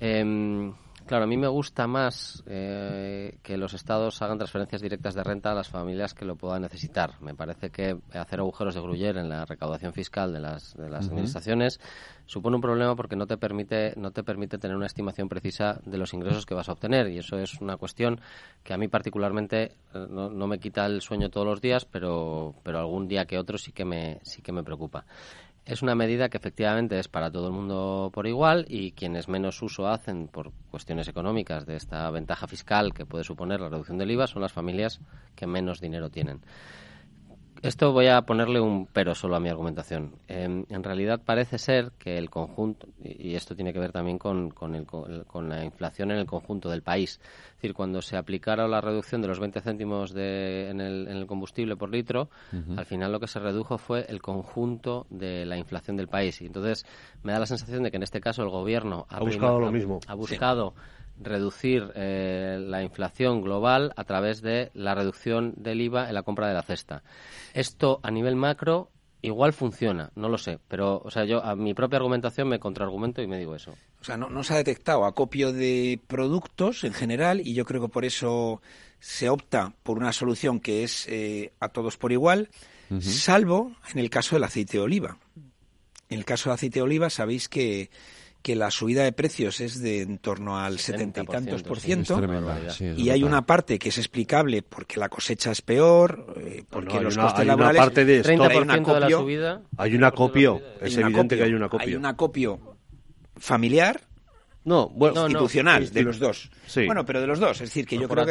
Eh, Claro, a mí me gusta más eh, que los estados hagan transferencias directas de renta a las familias que lo puedan necesitar. Me parece que hacer agujeros de gruyer en la recaudación fiscal de las, de las administraciones supone un problema porque no te permite no te permite tener una estimación precisa de los ingresos que vas a obtener y eso es una cuestión que a mí particularmente eh, no, no me quita el sueño todos los días, pero pero algún día que otro sí que me sí que me preocupa. Es una medida que efectivamente es para todo el mundo por igual y quienes menos uso hacen por cuestiones económicas de esta ventaja fiscal que puede suponer la reducción del IVA son las familias que menos dinero tienen esto voy a ponerle un pero solo a mi argumentación. en realidad parece ser que el conjunto, y esto tiene que ver también con, con, la inflación en el conjunto del país, es decir, cuando se aplicara la reducción de los 20 céntimos de, en, el, combustible por litro, al final lo que se redujo fue el conjunto de la inflación del país. Y entonces me da la sensación de que en este caso el gobierno ha, buscado lo mismo. Ha buscado reducir eh, la inflación global a través de la reducción del IVA en la compra de la cesta. Esto a nivel macro igual funciona, no lo sé, pero o sea, yo a mi propia argumentación me contraargumento y me digo eso. O sea, no, se ha detectado acopio de productos en general y yo creo que por eso se opta por una solución que es eh, a todos por igual, salvo en el caso del aceite de oliva. En el caso del aceite de oliva sabéis que que la subida de precios es de en torno al setenta y tantos por ciento. y hay una parte que es explicable porque la cosecha es peor eh, porque los costes laborales parte de esto, hay un acopio, de la subida, hay un acopio es evidente que hay un acopio. Hay un acopio familiar no, bueno, institucional, de los dos. Bueno, pero de los dos. Es decir, que yo creo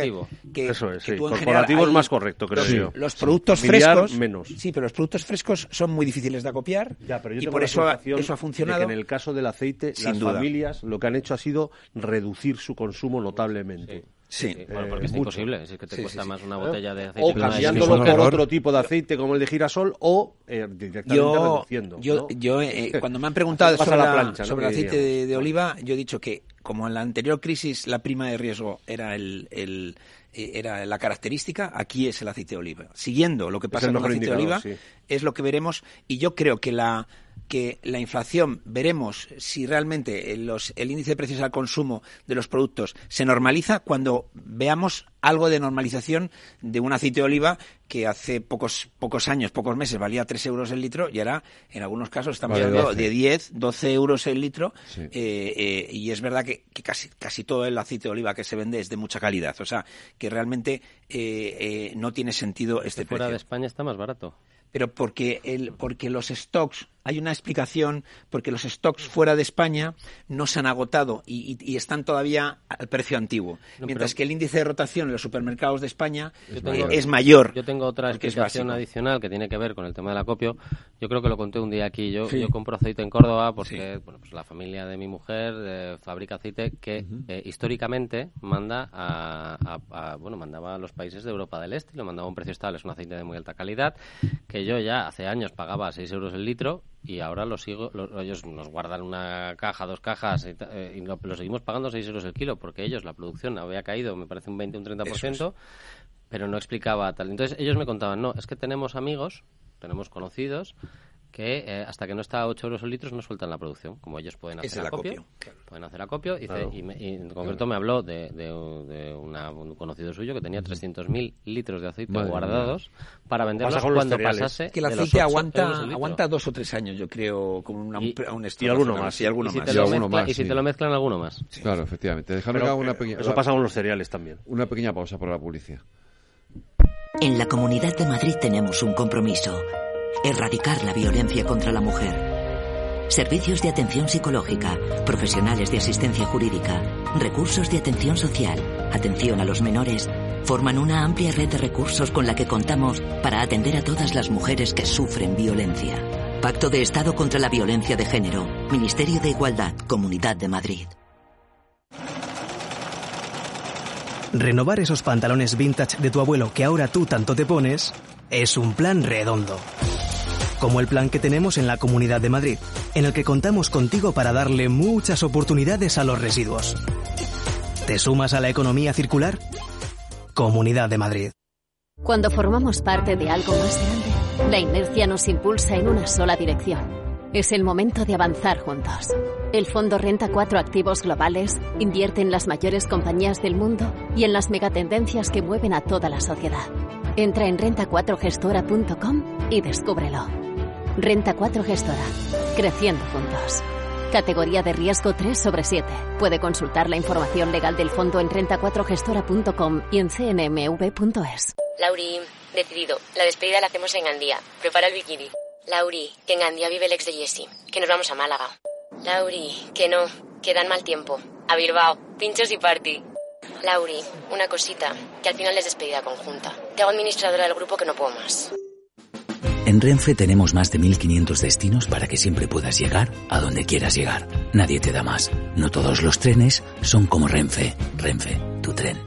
que, Eso es, Corporativo es más correcto, creo los, yo. Los productos frescos... menos. Sí, pero los productos frescos son muy difíciles de acopiar y por eso, eso ha funcionado. en el caso del aceite, las familias lo que han hecho ha sido reducir su consumo notablemente. Sí, bueno, porque es imposible, es que te cuesta más una botella de aceite. O cambiándolo por otro tipo de aceite como el de girasol o eh, directamente yo, reduciendo. Yo, yo eh, *laughs* cuando me han preguntado sobre, la plancha, sobre el aceite de, oliva, yo he dicho que como en la anterior crisis la prima de riesgo era el, el eh, era la característica, aquí es el aceite de oliva. Siguiendo lo que pasa con el aceite de oliva, es lo que veremos y yo creo que la que la inflación, veremos si realmente el índice de precios al consumo de los productos se normaliza cuando veamos algo de normalización de un aceite de oliva que hace pocos pocos años, pocos meses valía 3 euros el litro y ahora en algunos casos estamos hablando de 10, 12 euros el litro eh, eh, y es verdad que, casi, casi todo el aceite de oliva que se vende es de mucha calidad. O sea, que realmente eh, no tiene sentido este. Fuera de España está más barato pero porque, el, porque los stocks, hay una explicación, porque los stocks fuera de España no se han agotado y, están todavía al precio antiguo, mientras que el índice de rotación en los supermercados de España es mayor. Yo tengo otra explicación adicional que tiene que ver con el tema del acopio. Yo creo que lo conté un día aquí. Yo, yo compro aceite en Córdoba porque bueno, pues la familia de mi mujer eh, fabrica aceite que eh, históricamente manda a, bueno, mandaba a los países de Europa del Este y lo mandaba a un precio estable. Es un aceite de muy alta calidad que yo ya hace años pagaba 6 euros el litro y ahora lo sigo, ellos nos guardan una caja, dos cajas y, eh, lo, seguimos pagando 6 euros el kilo porque ellos, la producción había caído, me parece un 20, un 30%, pero no explicaba tal. Entonces ellos me contaban, no, es que tenemos amigos, tenemos conocidos que eh, hasta que no está a 8 euros el litro no sueltan la producción, como ellos pueden hacer acopio, pueden hacer acopio y, en concreto me habló de, de, un conocido suyo que tenía 300.000 litros de aceite guardados para venderlos cuando pasase que el aceite aguanta aguanta dos o tres años yo creo como una, y, un y alguno más y alguno si más, y si te lo mezclan alguno más. Claro efectivamente. Una pequeña, eso pasa con los cereales también. Una pequeña pausa por la publicidad. En la Comunidad de Madrid tenemos un compromiso Erradicar la violencia contra la mujer. Servicios de atención psicológica, profesionales de asistencia jurídica, recursos de atención social, atención a los menores, forman una amplia red de recursos con la que contamos para atender a todas las mujeres que sufren violencia. Pacto de Estado contra la Violencia de Género, Ministerio de Igualdad, Comunidad de Madrid. Renovar esos pantalones vintage de tu abuelo que ahora tú tanto te pones es un plan redondo como el plan que tenemos en la Comunidad de Madrid, en el que contamos contigo para darle muchas oportunidades a los residuos. ¿Te sumas a la economía circular? Comunidad de Madrid. Cuando formamos parte de algo más grande, la inercia nos impulsa en una sola dirección. Es el momento de avanzar juntos. El fondo renta cuatro activos globales, invierte en las mayores compañías del mundo y en las megatendencias que mueven a toda la sociedad. Entra en renta4gestora.com y descúbrelo. Renta 4 Gestora. Creciendo juntos. Categoría de riesgo 3 sobre 7. Puede consultar la información legal del fondo en renta4gestora.com y en cnmv.es. Lauri, decidido. La despedida la hacemos en Gandía. Prepara el bikini. Lauri, que en Gandía vive el ex de Jesse. Que nos vamos a Málaga. Lauri, que no. Que dan mal tiempo. A Bilbao. Pinchos y party. Lauri, una cosita. Que al final es despedida conjunta. Te hago administradora del grupo que no puedo más. En Renfe tenemos más de 1500 destinos para que siempre puedas llegar a donde quieras llegar. Nadie te da más. No todos los trenes son como Renfe. Renfe, tu tren.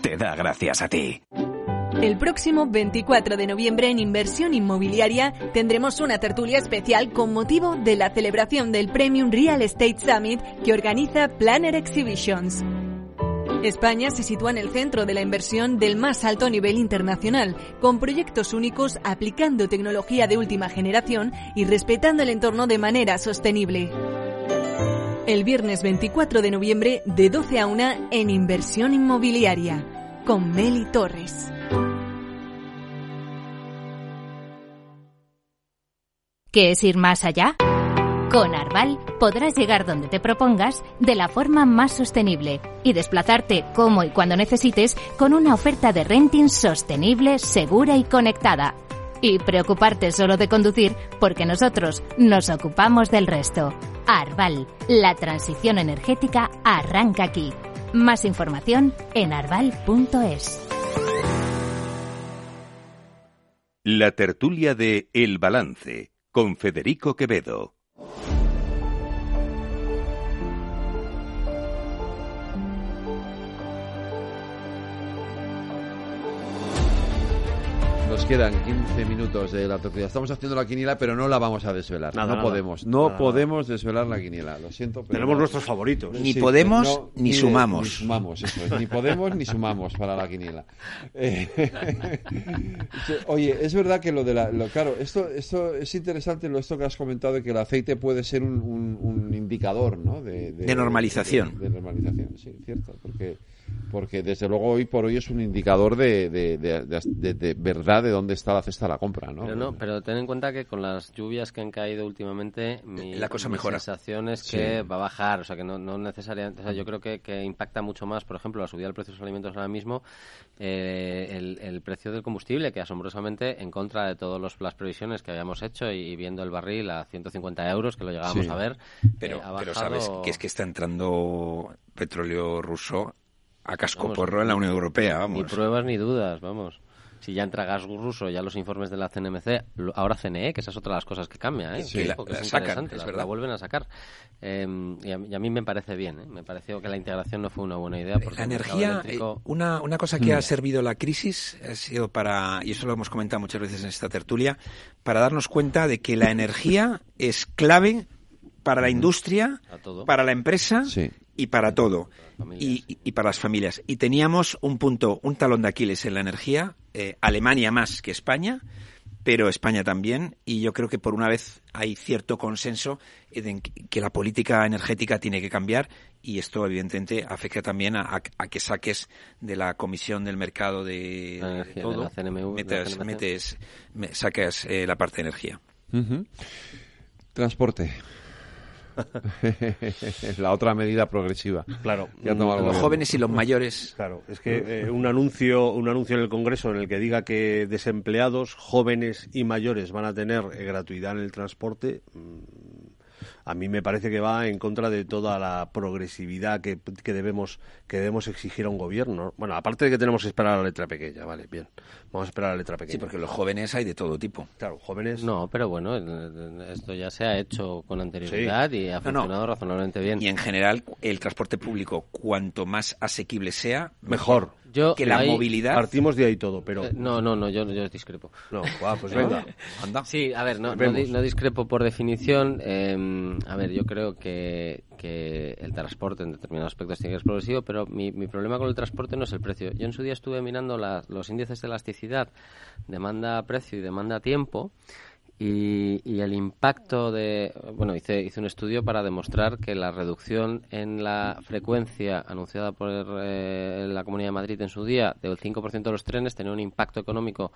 Te da gracias a ti. El próximo 24 de noviembre en Inversión Inmobiliaria tendremos una tertulia especial con motivo de la celebración del Premium Real Estate Summit que organiza Planner Exhibitions. España se sitúa en el centro de la inversión del más alto nivel internacional, con proyectos únicos aplicando tecnología de última generación y respetando el entorno de manera sostenible. El viernes 24 de noviembre de 12 a 1 en Inversión Inmobiliaria con Meli Torres. ¿Qué es ir más allá? Con Arval podrás llegar donde te propongas de la forma más sostenible y desplazarte como y cuando necesites con una oferta de renting sostenible, segura y conectada. Y preocuparte solo de conducir porque nosotros nos ocupamos del resto. Arval, la transición energética arranca aquí. Más información en arval.es. La tertulia de El Balance con Federico Quevedo. Nos quedan 15 minutos de la tertulia. Estamos haciendo la quiniela, pero no la vamos a desvelar. Nada, no nada. podemos. No Nada, podemos desvelar la quiniela. Lo siento. Pero Tenemos nuestros favoritos. Ni Sí, podemos no, ni sumamos. Ni sumamos, eso es. Ni podemos ni sumamos para la quiniela. Eh, *laughs* Oye, es verdad que lo de la. Lo, claro, esto, esto es interesante lo esto que has comentado de que el aceite puede ser un, un- un indicador, ¿no? De, De normalización. De, de normalización, sí, cierto. Porque, porque desde luego hoy por hoy es un indicador de, de, de- de- de- de verdad de dónde está la cesta de la compra, ¿no? Pero no, pero ten en cuenta que con las lluvias que han caído últimamente, mi, La cosa mi mejora. sensación es Sí. que va a bajar, o sea que no, no necesariamente, o sea, yo creo que, que impacta mucho más, por ejemplo, la subida del precio de los alimentos ahora mismo, eh, el, el precio del combustible, que asombrosamente en contra de todas las previsiones que habíamos hecho y, viendo el barril a 150 euros, que lo llegábamos Sí. a ver, Pero, eh, ha pero sabes que es que está entrando petróleo ruso a casco Vamos, porro en la Unión Europea, Ni vamos. pruebas ni dudas, vamos. Si ya entra gas ruso, ya los informes de la CNMC, ahora CNE, que esa es otra de las cosas que cambia, ¿eh? Sí, que la- que la es sacan, interesante, es la, verdad. la vuelven a sacar. Eh, y, a, y a mí me parece bien, ¿eh? Me pareció que la integración no fue una buena idea. Porque La energía, eléctrico- eh, una, una cosa que ha servido la crisis ha sido para, y eso lo hemos comentado muchas veces en esta tertulia, para darnos cuenta de que la energía es clave para la industria, todo. para la empresa Sí. y para todo. Y, para las familias. Y teníamos un punto, un talón de Aquiles en la energía, eh, Alemania más que España, pero España también, y yo creo que por una vez hay cierto consenso en que la política energética tiene que cambiar y esto evidentemente afecta también a, a- a que saques de la Comisión del Mercado de, La energía, de todo, la CNMU, de la metes, metes- sacas eh, la parte de energía. Transporte. *laughs* la otra medida progresiva. Claro. Los gobierno. jóvenes y los mayores Claro, es que eh, un anuncio un anuncio en el Congreso en el que diga que desempleados, jóvenes y mayores van a tener eh, gratuidad en el transporte, mm, a mí me parece que va en contra de toda la progresividad que, que, debemos que debemos exigir a un gobierno. Bueno, aparte de que tenemos que esperar a la letra pequeña, vale, bien. Vamos a esperar a la letra pequeña. Sí, porque los jóvenes hay de todo tipo. Claro, jóvenes. No, pero bueno, esto ya se ha hecho con anterioridad y ha funcionado razonablemente bien. Y en general, el transporte público, cuanto más asequible sea, mejor. Yo, que la movilidad. Partimos de ahí todo, pero. Eh, no, no, no, yo, yo discrepo. No, pues venga. *laughs* Anda. Sí, a ver, no, no, discrepo por definición. Em, a ver, yo creo que, que el transporte en determinados aspectos tiene que ser progresivo, pero mi, mi problema con el transporte no es el precio. Yo en su día estuve mirando los índices de elasticidad, demanda-precio y demanda-tiempo. Y, el impacto de. Bueno, hice, hice un estudio para demostrar que la reducción en la frecuencia anunciada por eh, la Comunidad de Madrid en su día del 5% de los trenes tenía un impacto económico,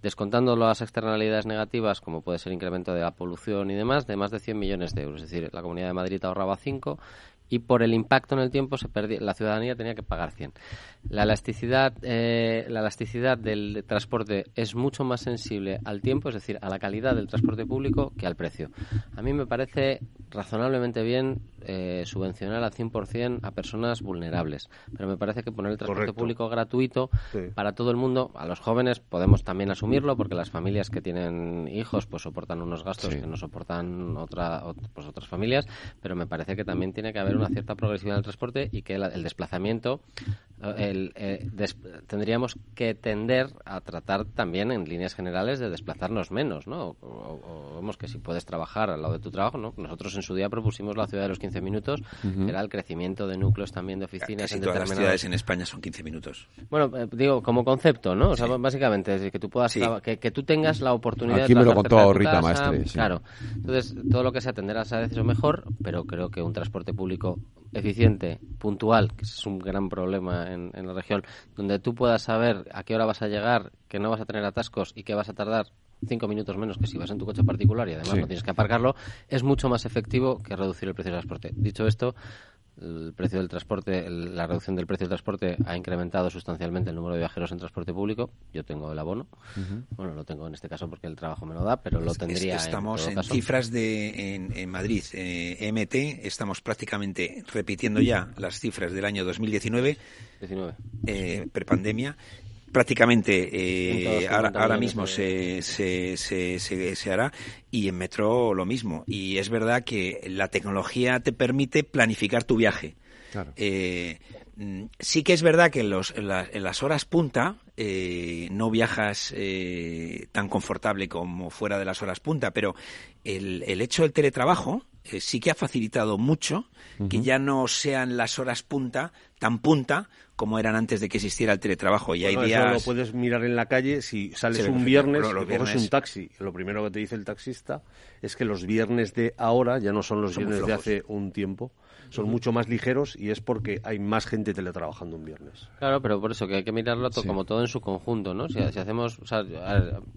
descontando las externalidades negativas, como puede ser incremento de la polución y demás, de más de 100 millones de euros. Es decir, la Comunidad de Madrid ahorraba 5 y por el impacto en el tiempo se la ciudadanía tenía que pagar 100. La elasticidad, eh, la elasticidad del transporte es mucho más sensible al tiempo, es decir, a la calidad del transporte público que al precio. A mí me parece razonablemente bien eh, subvencionar al 100% a personas vulnerables, pero me parece que poner el transporte público gratuito para todo el mundo, a los jóvenes podemos también asumirlo porque las familias que tienen hijos pues soportan unos gastos que no soportan otra, pues, otras familias, pero me parece que también tiene que haber una cierta progresividad del transporte y que el desplazamiento el, eh, tendríamos que tender a tratar también en líneas generales de desplazarnos menos, ¿no? O, vemos que si puedes trabajar al lado de tu trabajo, ¿no? Nosotros en su día propusimos la ciudad de los 15 minutos, que era el crecimiento de núcleos también de oficinas. Casi todas las ciudades en España son 15 minutos. Bueno, eh, digo, como concepto, ¿no? O sea, básicamente, es que tú puedas, que, que, tú tengas la oportunidad Aquí de me lo contó Rita Maestre. Claro. Entonces, todo lo que se atenderá a veces mejor, pero creo que un transporte público eficiente, puntual, que es un gran problema en, la región, donde tú puedas saber a qué hora vas a llegar, que no vas a tener atascos y que vas a tardar cinco minutos menos que si vas en tu coche particular y además no tienes que aparcarlo, es mucho más efectivo que reducir el precio del transporte. Dicho esto, el precio del transporte, la reducción del precio del transporte ha incrementado sustancialmente el número de viajeros en transporte público. Yo tengo el abono. Bueno, lo tengo en este caso porque el trabajo me lo da, pero lo tendría. estamos en, cifras de en, Madrid, eh, MT, estamos prácticamente repitiendo ya las cifras del año 2019, 19. Eh, prepandemia prácticamente eh, ahora, mismo se, se, se, se, hará y en metro lo mismo. Y es verdad que la tecnología te permite planificar tu viaje. Eh, mm, sí que es verdad que en, los, en, las horas punta eh, no viajas tan confortable como fuera de las horas punta, pero el, el hecho del teletrabajo sí que ha facilitado mucho que ya no sean las horas punta tan punta como eran antes de que existiera el teletrabajo. Y hay días... Eso lo puedes mirar en la calle si sales un viernes y coges un taxi. Lo primero que te dice el taxista es que los viernes de ahora ya no son los viernes de hace un tiempo son mucho más ligeros y es porque hay más gente teletrabajando un viernes. Claro, pero por eso que hay que mirarlo como todo en su conjunto, ¿no? Si, hacemos, o sea,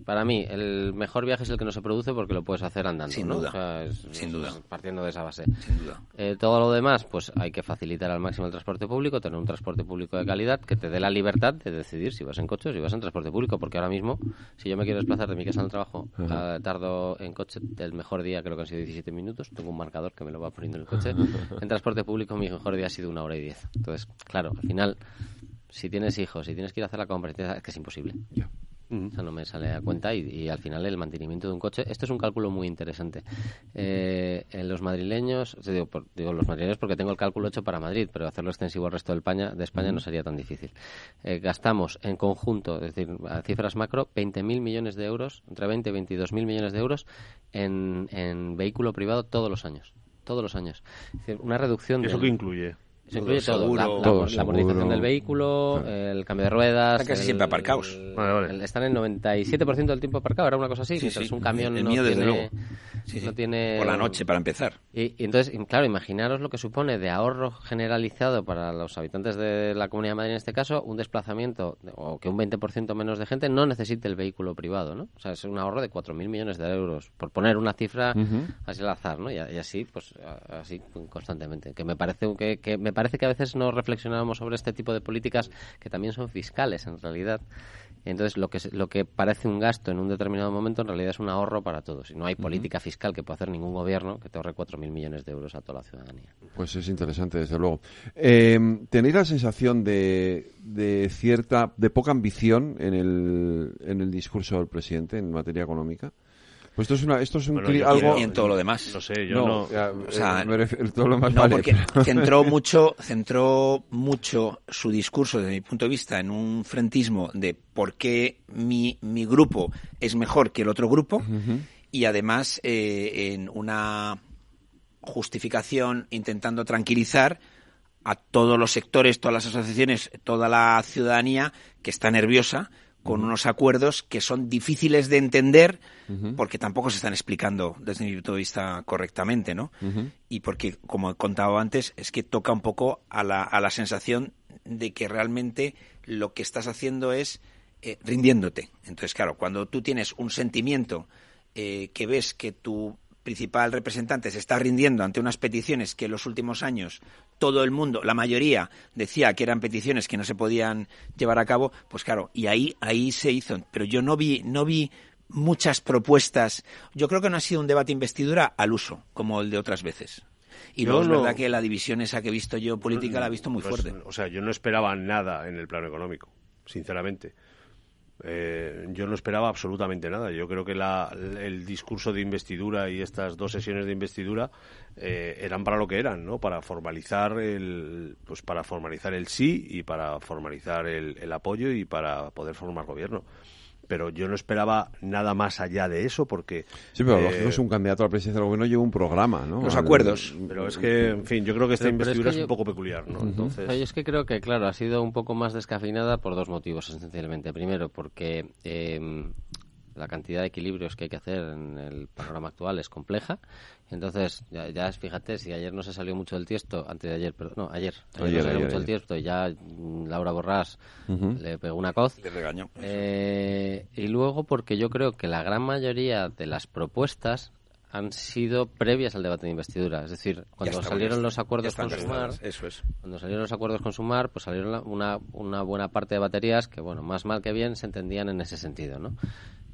para mí el mejor viaje es el que no se produce porque lo puedes hacer andando, Sin duda. Sin duda. Partiendo de esa base. Sin duda. Eh, todo lo demás, pues hay que facilitar al máximo el transporte público, tener un transporte público de calidad que te dé la libertad de decidir si vas en coche o si vas en transporte público, porque ahora mismo, si yo me quiero desplazar de mi casa al trabajo, ah, tardo en coche el mejor día, creo que han sido 17 minutos, tengo un marcador que me lo va poniendo en el coche. Transporte público mi mejor día ha sido una hora y diez. Entonces, claro, al final, si tienes hijos, si tienes que ir a hacer la compra, es que es imposible. O sea, no me sale a cuenta y, al final el mantenimiento de un coche. Esto es un cálculo muy interesante. Eh, en los madrileños, digo, digo, los madrileños porque tengo el cálculo hecho para Madrid, pero hacerlo extensivo al resto de España, de España no sería tan difícil. Eh, gastamos en conjunto, es decir, a cifras macro, 20.000 millones de euros, entre 20 y 22.000 millones de euros en, en vehículo privado todos los años todos los años. una reducción. ¿Eso qué incluye? Se incluye todo. la, la, del vehículo, el cambio de ruedas. Están casi siempre aparcados. están en 97% del tiempo aparcados, era una cosa así. mientras un camión no, tiene, no, tiene, Por la noche, para empezar. Y, entonces, claro, imaginaros lo que supone de ahorro generalizado para los habitantes de la Comunidad de Madrid en este caso, un desplazamiento, o que un 20% menos de gente no necesite el vehículo privado, ¿no? O sea, es un ahorro de 4.000 millones de euros, por poner una cifra así al azar, ¿no? Y, así, pues, así constantemente. Que me parece que, que me parece que a veces no reflexionamos sobre este tipo de políticas que también son fiscales en realidad Entonces, lo que, lo que parece un gasto en un determinado momento en realidad es un ahorro para todos. Y no hay política fiscal que pueda hacer ningún gobierno que te ahorre 4.000 millones de euros a toda la ciudadanía. Pues es interesante, desde luego. Eh, ¿Tenéis la sensación de, de cierta, de poca ambición en el, en el discurso del presidente en materia económica? Pues esto es, una, esto es un bueno, algo... Y en todo lo demás. No sé, yo no... Ya, o sea, eh, refiero, todo lo demás no vale, porque pero... centró *laughs* mucho, centró mucho su discurso, desde mi punto de vista, en un frentismo de por qué mi, mi grupo es mejor que el otro grupo uh -huh. Y además eh, en una justificación intentando tranquilizar a todos los sectores, todas las asociaciones, toda la ciudadanía que está nerviosa con unos acuerdos que son difíciles de entender uh -huh. porque tampoco se están explicando desde mi punto de vista correctamente, ¿no? Uh -huh. Y porque, como he contado antes, es que toca un poco a la, a la sensación de que realmente lo que estás haciendo es eh, rindiéndote. Entonces, claro, cuando tú tienes un sentimiento eh, que ves que tu principal representante se está rindiendo ante unas peticiones que en los últimos años todo el mundo, la mayoría, decía que eran peticiones que no se podían llevar a cabo, pues claro, y ahí, ahí se hizo. Pero yo no vi, no vi muchas propuestas. Yo creo que no ha sido un debate investidura al uso, como el de otras veces. Y luego no, es verdad que la división esa que he visto yo política no, la he visto muy fuerte. O sea, yo no esperaba nada en el plano económico, sinceramente. Eh, yo no esperaba absolutamente nada. Yo creo que la, el discurso de investidura y estas dos sesiones de investidura eh, eran para lo que eran, ¿no? Para formalizar el, pues para formalizar el sí y para formalizar el, el apoyo y para poder formar gobierno pero yo no esperaba nada más allá de eso porque sí pero eh, lógico es un candidato a la presidencia del gobierno lleva un programa no los acuerdos. Pero es que en fin yo creo que esta pero, investidura es, que es, un poco peculiar no uh -huh. entonces Oye, es que creo que claro ha sido un poco más descafeinada por dos motivos esencialmente. Primero porque eh, la cantidad de equilibrios que hay que hacer en el panorama actual es compleja. Entonces, ya, ya fíjate, si ayer no se salió mucho del tiesto, antes de ayer, perdón, no, ayer, ayer, ayer no salió ayer, mucho del tiesto y ya Laura Borrás uh -huh. le pegó una coz. Le regañó. Eh, y luego porque yo creo que la gran mayoría de las propuestas han sido previas al debate de investidura. Es decir, cuando salieron los acuerdos con Sumar, eso es. cuando salieron los acuerdos con Sumar, pues salieron una, una buena parte de baterías que, bueno, más mal que bien se entendían en ese sentido, ¿no?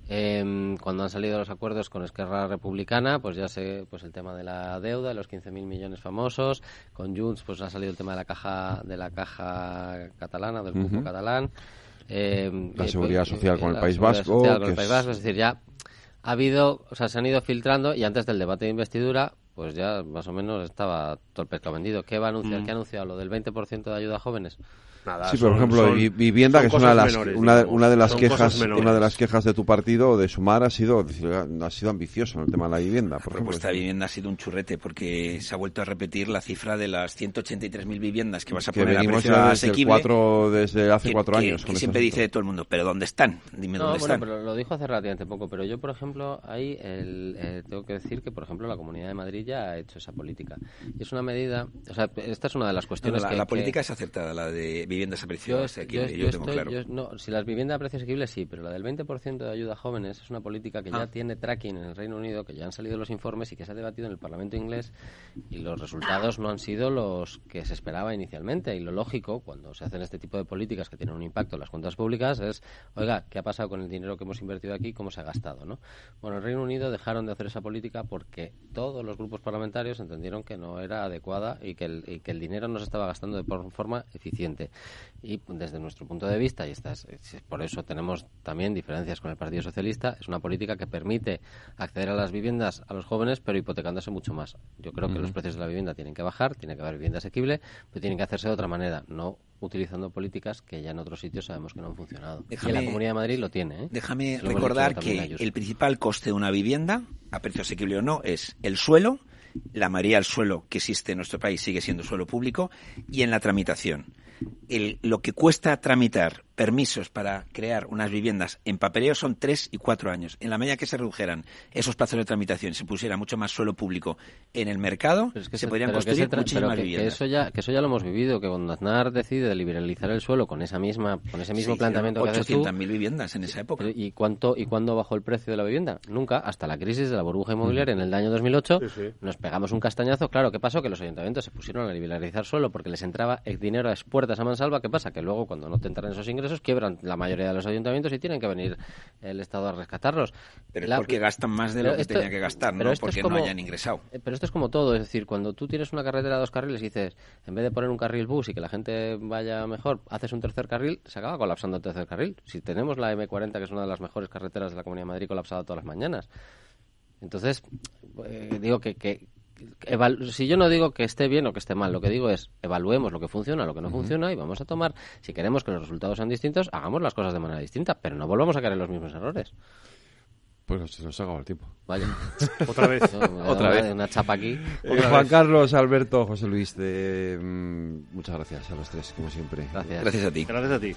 Eh, cuando han salido los acuerdos con Esquerra Republicana, pues ya sé, pues el tema de la deuda, los 15.000 millones famosos. Con Junts, pues ha salido el tema de la caja de la caja catalana, del cupo uh -huh. catalán. Eh, la seguridad eh, social con el País Vasco. Con el País Vasco, es... es decir, ya ha habido, o sea, se han ido filtrando y antes del debate de investidura, pues ya más o menos estaba todo el pescado vendido. ¿Qué va a anunciar? Mm. ¿Qué ha anunciado? ¿Lo del 20% de ayuda a jóvenes? Nada, sí, son, por ejemplo, son, vivienda, que es una de las, menores, una, digamos, una, de las quejas, una de las quejas de tu partido o de Sumar ha sido, ha sido ambicioso en el tema de la vivienda. Por la propuesta de vivienda ha sido un churrete porque se ha vuelto a repetir la cifra de las 183.000 viviendas que vas a que poner a precio desde asequible. Cuatro, desde hace que, cuatro que, años. Que, siempre dice todo el mundo, pero ¿dónde están? Dime no, dónde bueno, están. Pero lo dijo hace relativamente poco, pero yo, por ejemplo, ahí el, eh, tengo que decir que, por ejemplo, la Comunidad de Madrid ya ha hecho esa política. Y es una medida, o sea, esta es una de las cuestiones no, la, que... La política que... es acertada, la de viviendas a precio yo, asequible. Yo, yo, yo tengo estoy, claro. Yo, no, si las viviendas a precio asequible sí, pero la del 20% de ayuda a jóvenes es una política que ah. ya tiene tracking en el Reino Unido, que ya han salido los informes y que se ha debatido en el Parlamento inglés y los resultados no han sido los que se esperaba inicialmente. Y lo lógico, cuando se hacen este tipo de políticas que tienen un impacto en las cuentas públicas, es, oiga, ¿qué ha pasado con el dinero que hemos invertido aquí? ¿Cómo se ha gastado? ¿no? Bueno, en el Reino Unido dejaron de hacer esa política porque todos los grupos parlamentarios entendieron que no era adecuada y que el, y que el dinero no se estaba gastando de forma eficiente. Y desde nuestro punto de vista, y esta es, por eso tenemos también diferencias con el Partido Socialista, es una política que permite acceder a las viviendas a los jóvenes, pero hipotecándose mucho más. Yo creo uh -huh. que los precios de la vivienda tienen que bajar, tiene que haber vivienda asequible, pero tienen que hacerse de otra manera, no utilizando políticas que ya en otros sitios sabemos que no han funcionado. Déjame, y en la Comunidad de Madrid lo tiene. ¿eh? Déjame recordar que el principal coste de una vivienda, a precio asequible o no, es el suelo, la mayoría del suelo que existe en nuestro país sigue siendo suelo público, y en la tramitación. El, lo que cuesta tramitar permisos para crear unas viviendas en papeleo son tres y cuatro años. En la medida que se redujeran esos plazos de tramitación y se pusiera mucho más suelo público en el mercado, es que se, se podrían construir que muchísimas que, viviendas. Que eso, ya, que eso ya lo hemos vivido, que cuando Aznar decide liberalizar el suelo con esa misma con ese mismo sí, planteamiento que haces tú, 800.000 viviendas en esa época. ¿Y cuánto y cuándo bajó el precio de la vivienda? Nunca, hasta la crisis de la burbuja inmobiliaria en el año 2008, sí, sí. nos pegamos un castañazo. Claro, ¿qué pasó? Que los ayuntamientos se pusieron a liberalizar suelo porque les entraba el dinero a expuertas a mansalva. ¿Qué pasa? Que luego, cuando no te entran esos ingresos, ingresos, quiebran la mayoría de los ayuntamientos y tienen que venir el Estado a rescatarlos. Pero es porque gastan más de lo que tenía que gastar, no porque no hayan ingresado. Eh, pero esto es como todo, es decir, cuando tú tienes una carretera de dos carriles y dices, en vez de poner un carril bus y que la gente vaya mejor, haces un tercer carril, se acaba colapsando el tercer carril. Si tenemos la M40, que es una de las mejores carreteras de la Comunidad de Madrid, colapsada todas las mañanas. Entonces, eh, digo que, que si yo no digo que esté bien o que esté mal, lo que digo es evaluemos lo que funciona, lo que no funciona y vamos a tomar, si queremos que los resultados sean distintos, hagamos las cosas de manera distinta, pero no volvamos a caer en los mismos errores. Pues se nos ha acabado el tiempo. Vaya. *laughs* Otra vez. Otra vez. Una chapa aquí. *laughs* Eh, Juan Carlos, Alberto, José Luis, de, mm, muchas gracias a los tres, como siempre. Gracias. Gracias a ti. Gracias a ti.